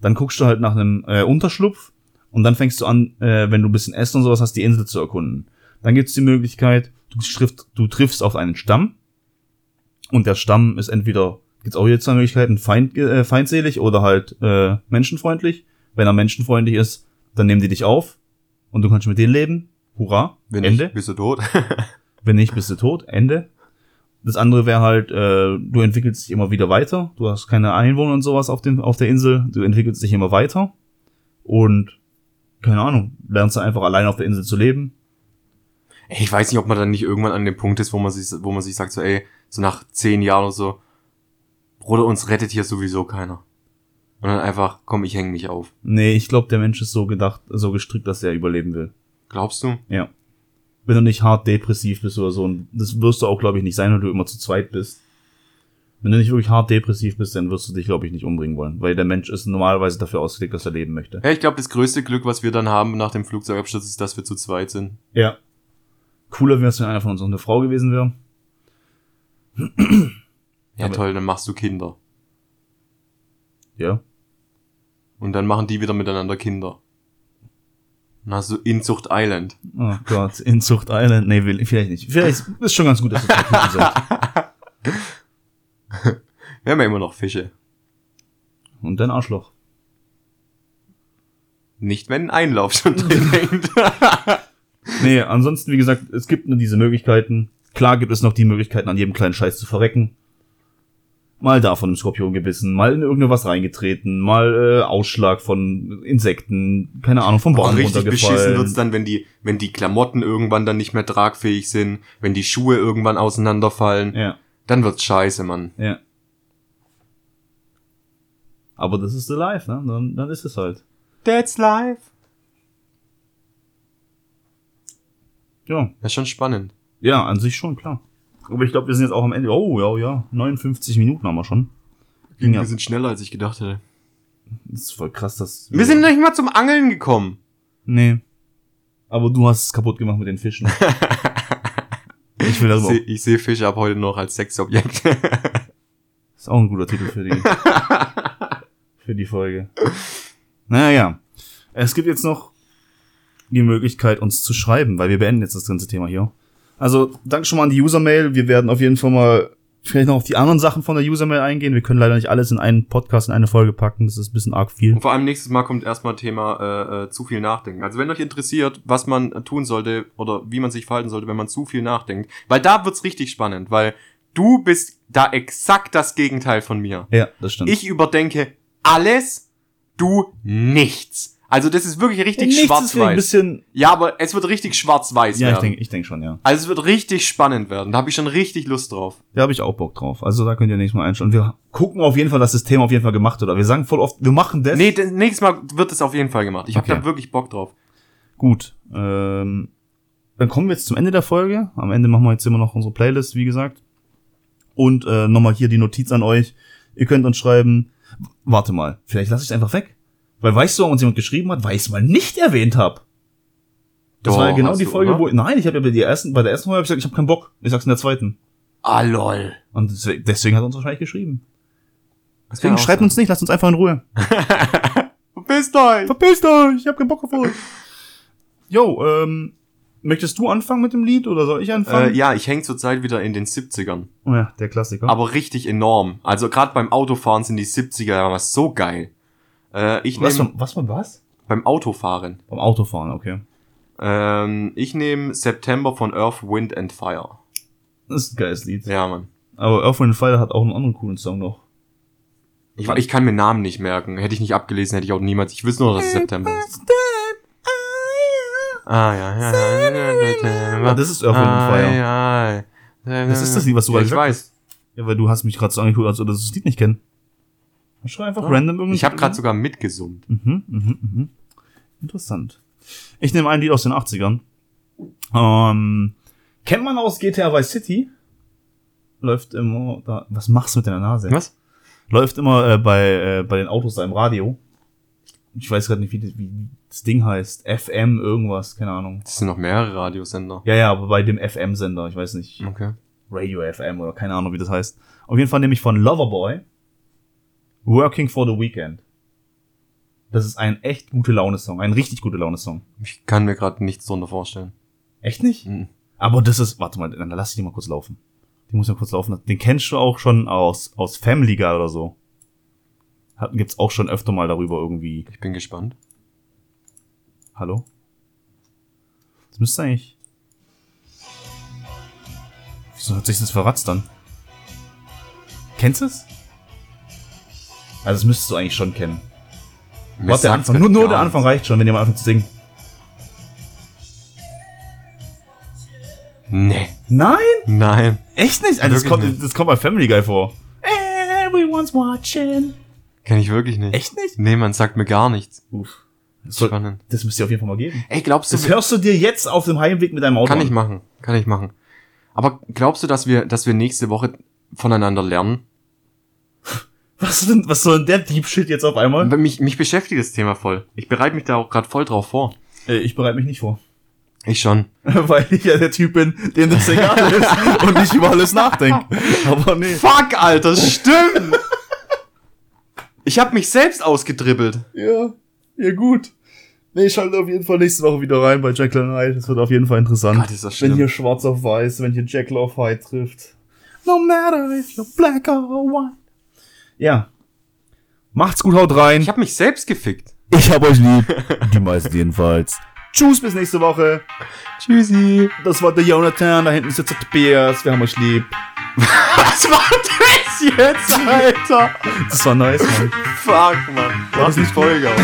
Dann guckst du halt nach einem äh, Unterschlupf. Und dann fängst du an, äh, wenn du ein bisschen Essen und sowas hast, die Insel zu erkunden. Dann gibt's die Möglichkeit, du, triffst, du triffst auf einen Stamm. Und der Stamm ist entweder, gibt's auch hier zwei Möglichkeiten, feind, äh, feindselig oder halt äh, menschenfreundlich. Wenn er menschenfreundlich ist, dann nehmen die dich auf und du kannst mit denen leben. Hurra. Wenn Ende. nicht, bist du tot. Wenn nicht, bist du tot. Ende. Das andere wäre halt, äh, du entwickelst dich immer wieder weiter. Du hast keine Einwohner und sowas auf, dem, auf der Insel. Du entwickelst dich immer weiter. Und, keine Ahnung, lernst du einfach allein auf der Insel zu leben. Ich weiß nicht, ob man dann nicht irgendwann an dem Punkt ist, wo man sich, wo man sich sagt, so, ey, so nach zehn Jahren oder so, Bruder, uns rettet hier sowieso keiner. Und dann einfach, komm, ich häng mich auf. Nee, ich glaube, der Mensch ist so gedacht, so gestrickt, dass er überleben will. Glaubst du? Ja. Wenn du nicht hart depressiv bist oder so, und das wirst du auch, glaube ich, nicht sein, wenn du immer zu zweit bist. Wenn du nicht wirklich hart depressiv bist, dann wirst du dich, glaube ich, nicht umbringen wollen. Weil der Mensch ist normalerweise dafür ausgelegt, dass er leben möchte. Ja, ich glaube, das größte Glück, was wir dann haben nach dem Flugzeugabsturz, ist, dass wir zu zweit sind. Ja. Cooler wäre es, wenn einer von uns noch eine Frau gewesen wäre. Ja, Aber- toll, dann machst du Kinder. Ja. Und dann machen die wieder miteinander Kinder. Hast du Inzucht Island. Oh Gott, Inzucht Island. Nee, will, vielleicht nicht. Vielleicht ist schon ganz gut, dass wir Typen sind. Wir haben ja immer noch Fische. Und dein Arschloch. Nicht, wenn ein Einlauf schon drin hängt. Nee, ansonsten, wie gesagt, es gibt nur diese Möglichkeiten. Klar gibt es noch die Möglichkeiten, an jedem kleinen Scheiß zu verrecken. Mal da von einem Skorpion gebissen, mal in irgendwas reingetreten, mal äh, Ausschlag von Insekten, keine Ahnung, vom Baum richtig beschissen runtergefallen. wird's dann, wenn die, wenn die Klamotten irgendwann dann nicht mehr tragfähig sind, wenn die Schuhe irgendwann auseinanderfallen, Ja, dann wird's scheiße, Mann. ja. Aber das ist the life, ne? Dann, dann ist es halt. That's life. Ja. Das ist schon spannend. Ja, an sich schon, klar. Aber ich glaube, wir sind jetzt auch am Ende. Oh, ja, ja. 59 Minuten haben wir schon. Ging ja. Wir sind schneller, als ich gedacht hätte. Das ist voll krass, dass. Wir sind nicht mal zum Angeln gekommen. Nee. Aber du hast es kaputt gemacht mit den Fischen. ich will Ich darüber. sehe ich seh Fische ab heute noch als Sexobjekt. Ist auch ein guter Titel für die. für die Folge. Naja. Es gibt jetzt noch die Möglichkeit, uns zu schreiben, weil wir beenden jetzt das ganze Thema hier. Also, danke schon mal an die User-Mail. Wir werden auf jeden Fall mal vielleicht noch auf die anderen Sachen von der User-Mail eingehen. Wir können leider nicht alles in einen Podcast, in eine Folge packen. Das ist ein bisschen arg viel. Und vor allem nächstes Mal kommt erstmal Thema äh, äh, zu viel nachdenken. Also wenn euch interessiert, was man tun sollte oder wie man sich verhalten sollte, wenn man zu viel nachdenkt, weil da wird's richtig spannend, weil du bist da exakt das Gegenteil von mir. Ja, das stimmt. Ich überdenke alles, du nichts. Also das ist wirklich richtig schwarz-weiß. bisschen. Ja, aber es wird richtig schwarz-weiß Ja, ich werden. denke ich denk schon, ja. also es wird richtig spannend werden. Da habe ich schon richtig Lust drauf. Da habe ich auch Bock drauf. Also da könnt ihr nächstes Mal einschauen. Wir gucken auf jeden Fall, dass das Thema auf jeden Fall gemacht wird. Wir sagen voll oft, wir machen das. Nee, nächstes Mal wird es auf jeden Fall gemacht. Ich habe Okay. da wirklich Bock drauf. Gut. Ähm, dann kommen wir jetzt zum Ende der Folge. Am Ende machen wir jetzt immer noch unsere Playlist, wie gesagt. Und äh, nochmal hier die Notiz an euch. Ihr könnt uns schreiben, warte mal, vielleicht lasse ich es einfach weg. Weil weißt du, warum uns jemand geschrieben hat, weil ich es mal nicht erwähnt habe. Das Doch, war ja genau hast die du, Folge, oder? wo. Nein, ich habe ja bei der ersten, bei der ersten Folge gesagt, ich habe keinen Bock. Ich sag's in der zweiten. Ah, lol. Und deswegen, hat er uns wahrscheinlich geschrieben. Das Deswegen schreibt uns nicht, lasst uns einfach in Ruhe. Verpisst euch! Verpisst euch, ich hab keinen Bock auf euch. Jo, ähm, möchtest du anfangen mit dem Lied oder soll ich anfangen? Äh, ja, ich häng zurzeit wieder in den 70ern. Oh ja, der Klassiker. Aber richtig enorm. Also gerade beim Autofahren sind die 70er Jahre so geil. Äh, ich was, von, was von was? beim Autofahren. Beim Autofahren, okay. Ähm, ich nehme September von Earth, Wind and Fire. Das ist ein geiles Lied. Ja, Mann. Aber Earth, Wind Fire hat auch einen anderen coolen Song noch. Ich, ich kann mir Namen nicht merken. Hätte ich nicht abgelesen, hätte ich auch niemals. Ich wüsste nur, dass es September ist. Ah, ja, ja, ja. Ah, das ist Earth, Wind and Fire. Ja, ja. Das ist das Lied, was du ja, ich weiß. Ja, weil du hast mich gerade so angeguckt, als würdest du das Lied nicht kennen. Schrei einfach Ja. random irgendwie. Ich habe gerade sogar mitgesummt. Mhm, mhm, mhm. Interessant. Ich nehme ein Lied aus den 80ern. Ähm, kennt man aus GTA Vice City? Läuft immer da. Was machst du mit deiner Nase? Was? Läuft immer äh, bei, äh, bei den Autos da im Radio. Ich weiß gerade nicht, wie, das- wie das Ding heißt. FM irgendwas, keine Ahnung. Das sind noch mehrere Radiosender. Ja, ja, aber bei dem FM-Sender, ich weiß nicht. Okay. Radio FM oder keine Ahnung, wie das heißt. Auf jeden Fall nehme ich von Loverboy Working for the Weekend. Das ist ein echt gute Laune-Song, ein richtig gute Laune-Song. Ich kann mir gerade nichts drunter vorstellen. Echt nicht? Mhm. Aber das ist, warte mal, dann lass ich die mal kurz laufen. Die muss ja kurz laufen. Den kennst du auch schon aus, aus Family Guy oder so. Hat, gibt's auch schon öfter mal darüber irgendwie. Ich bin gespannt. Hallo? Das müsste eigentlich. Wieso hat sich das verratzt dann? Kennst du es? Also, das müsstest du eigentlich schon kennen. Warte, der Anfang. Nur, nur der Anfang reicht schon, wenn ihr mal anfangt zu singen. Nee. Nein? Nein. Echt nicht? Also, das, kommt, nicht. das kommt bei Family Guy vor. Everyone's watching. Kenn ich wirklich nicht. Echt nicht? Nee, man sagt mir gar nichts. Uff. Das, soll, Spannend. das müsst ihr auf jeden Fall mal geben. Ey, glaubst du, Das hörst du dir jetzt auf dem Heimweg mit deinem Auto kann an. ich machen. Kann ich machen. Aber glaubst du, dass wir, dass wir nächste Woche voneinander lernen? Was, denn, was soll denn der Deep Shit jetzt auf einmal? Mich, mich beschäftigt das Thema voll. Ich bereite mich da auch gerade voll drauf vor. Äh, ich bereite mich nicht vor. Ich schon. Weil ich ja der Typ bin, dem das egal ist und nicht über alles nachdenke. Aber nee. Fuck, Alter, stimmt! ich habe mich selbst ausgedribbelt. Ja, ja gut. Nee, schalte auf jeden Fall nächste Woche wieder rein bei Jekyll and Hyde. Das wird auf jeden Fall interessant. Gott, ist das schlimm. wenn hier schwarz auf weiß, wenn hier Jekyll auf Hyde trifft. No matter if you're black or white. Ja. Macht's gut, haut rein. Ich habe mich selbst gefickt. Ich hab euch lieb. Die meisten jedenfalls. Tschüss, bis nächste Woche. Tschüssi. Das war der Jonathan, da hinten sitzt der Tobias. Wir haben euch lieb. Was war das jetzt, Alter? Das war nice, Mann. Fuck, Mann. Mach die Folge aus.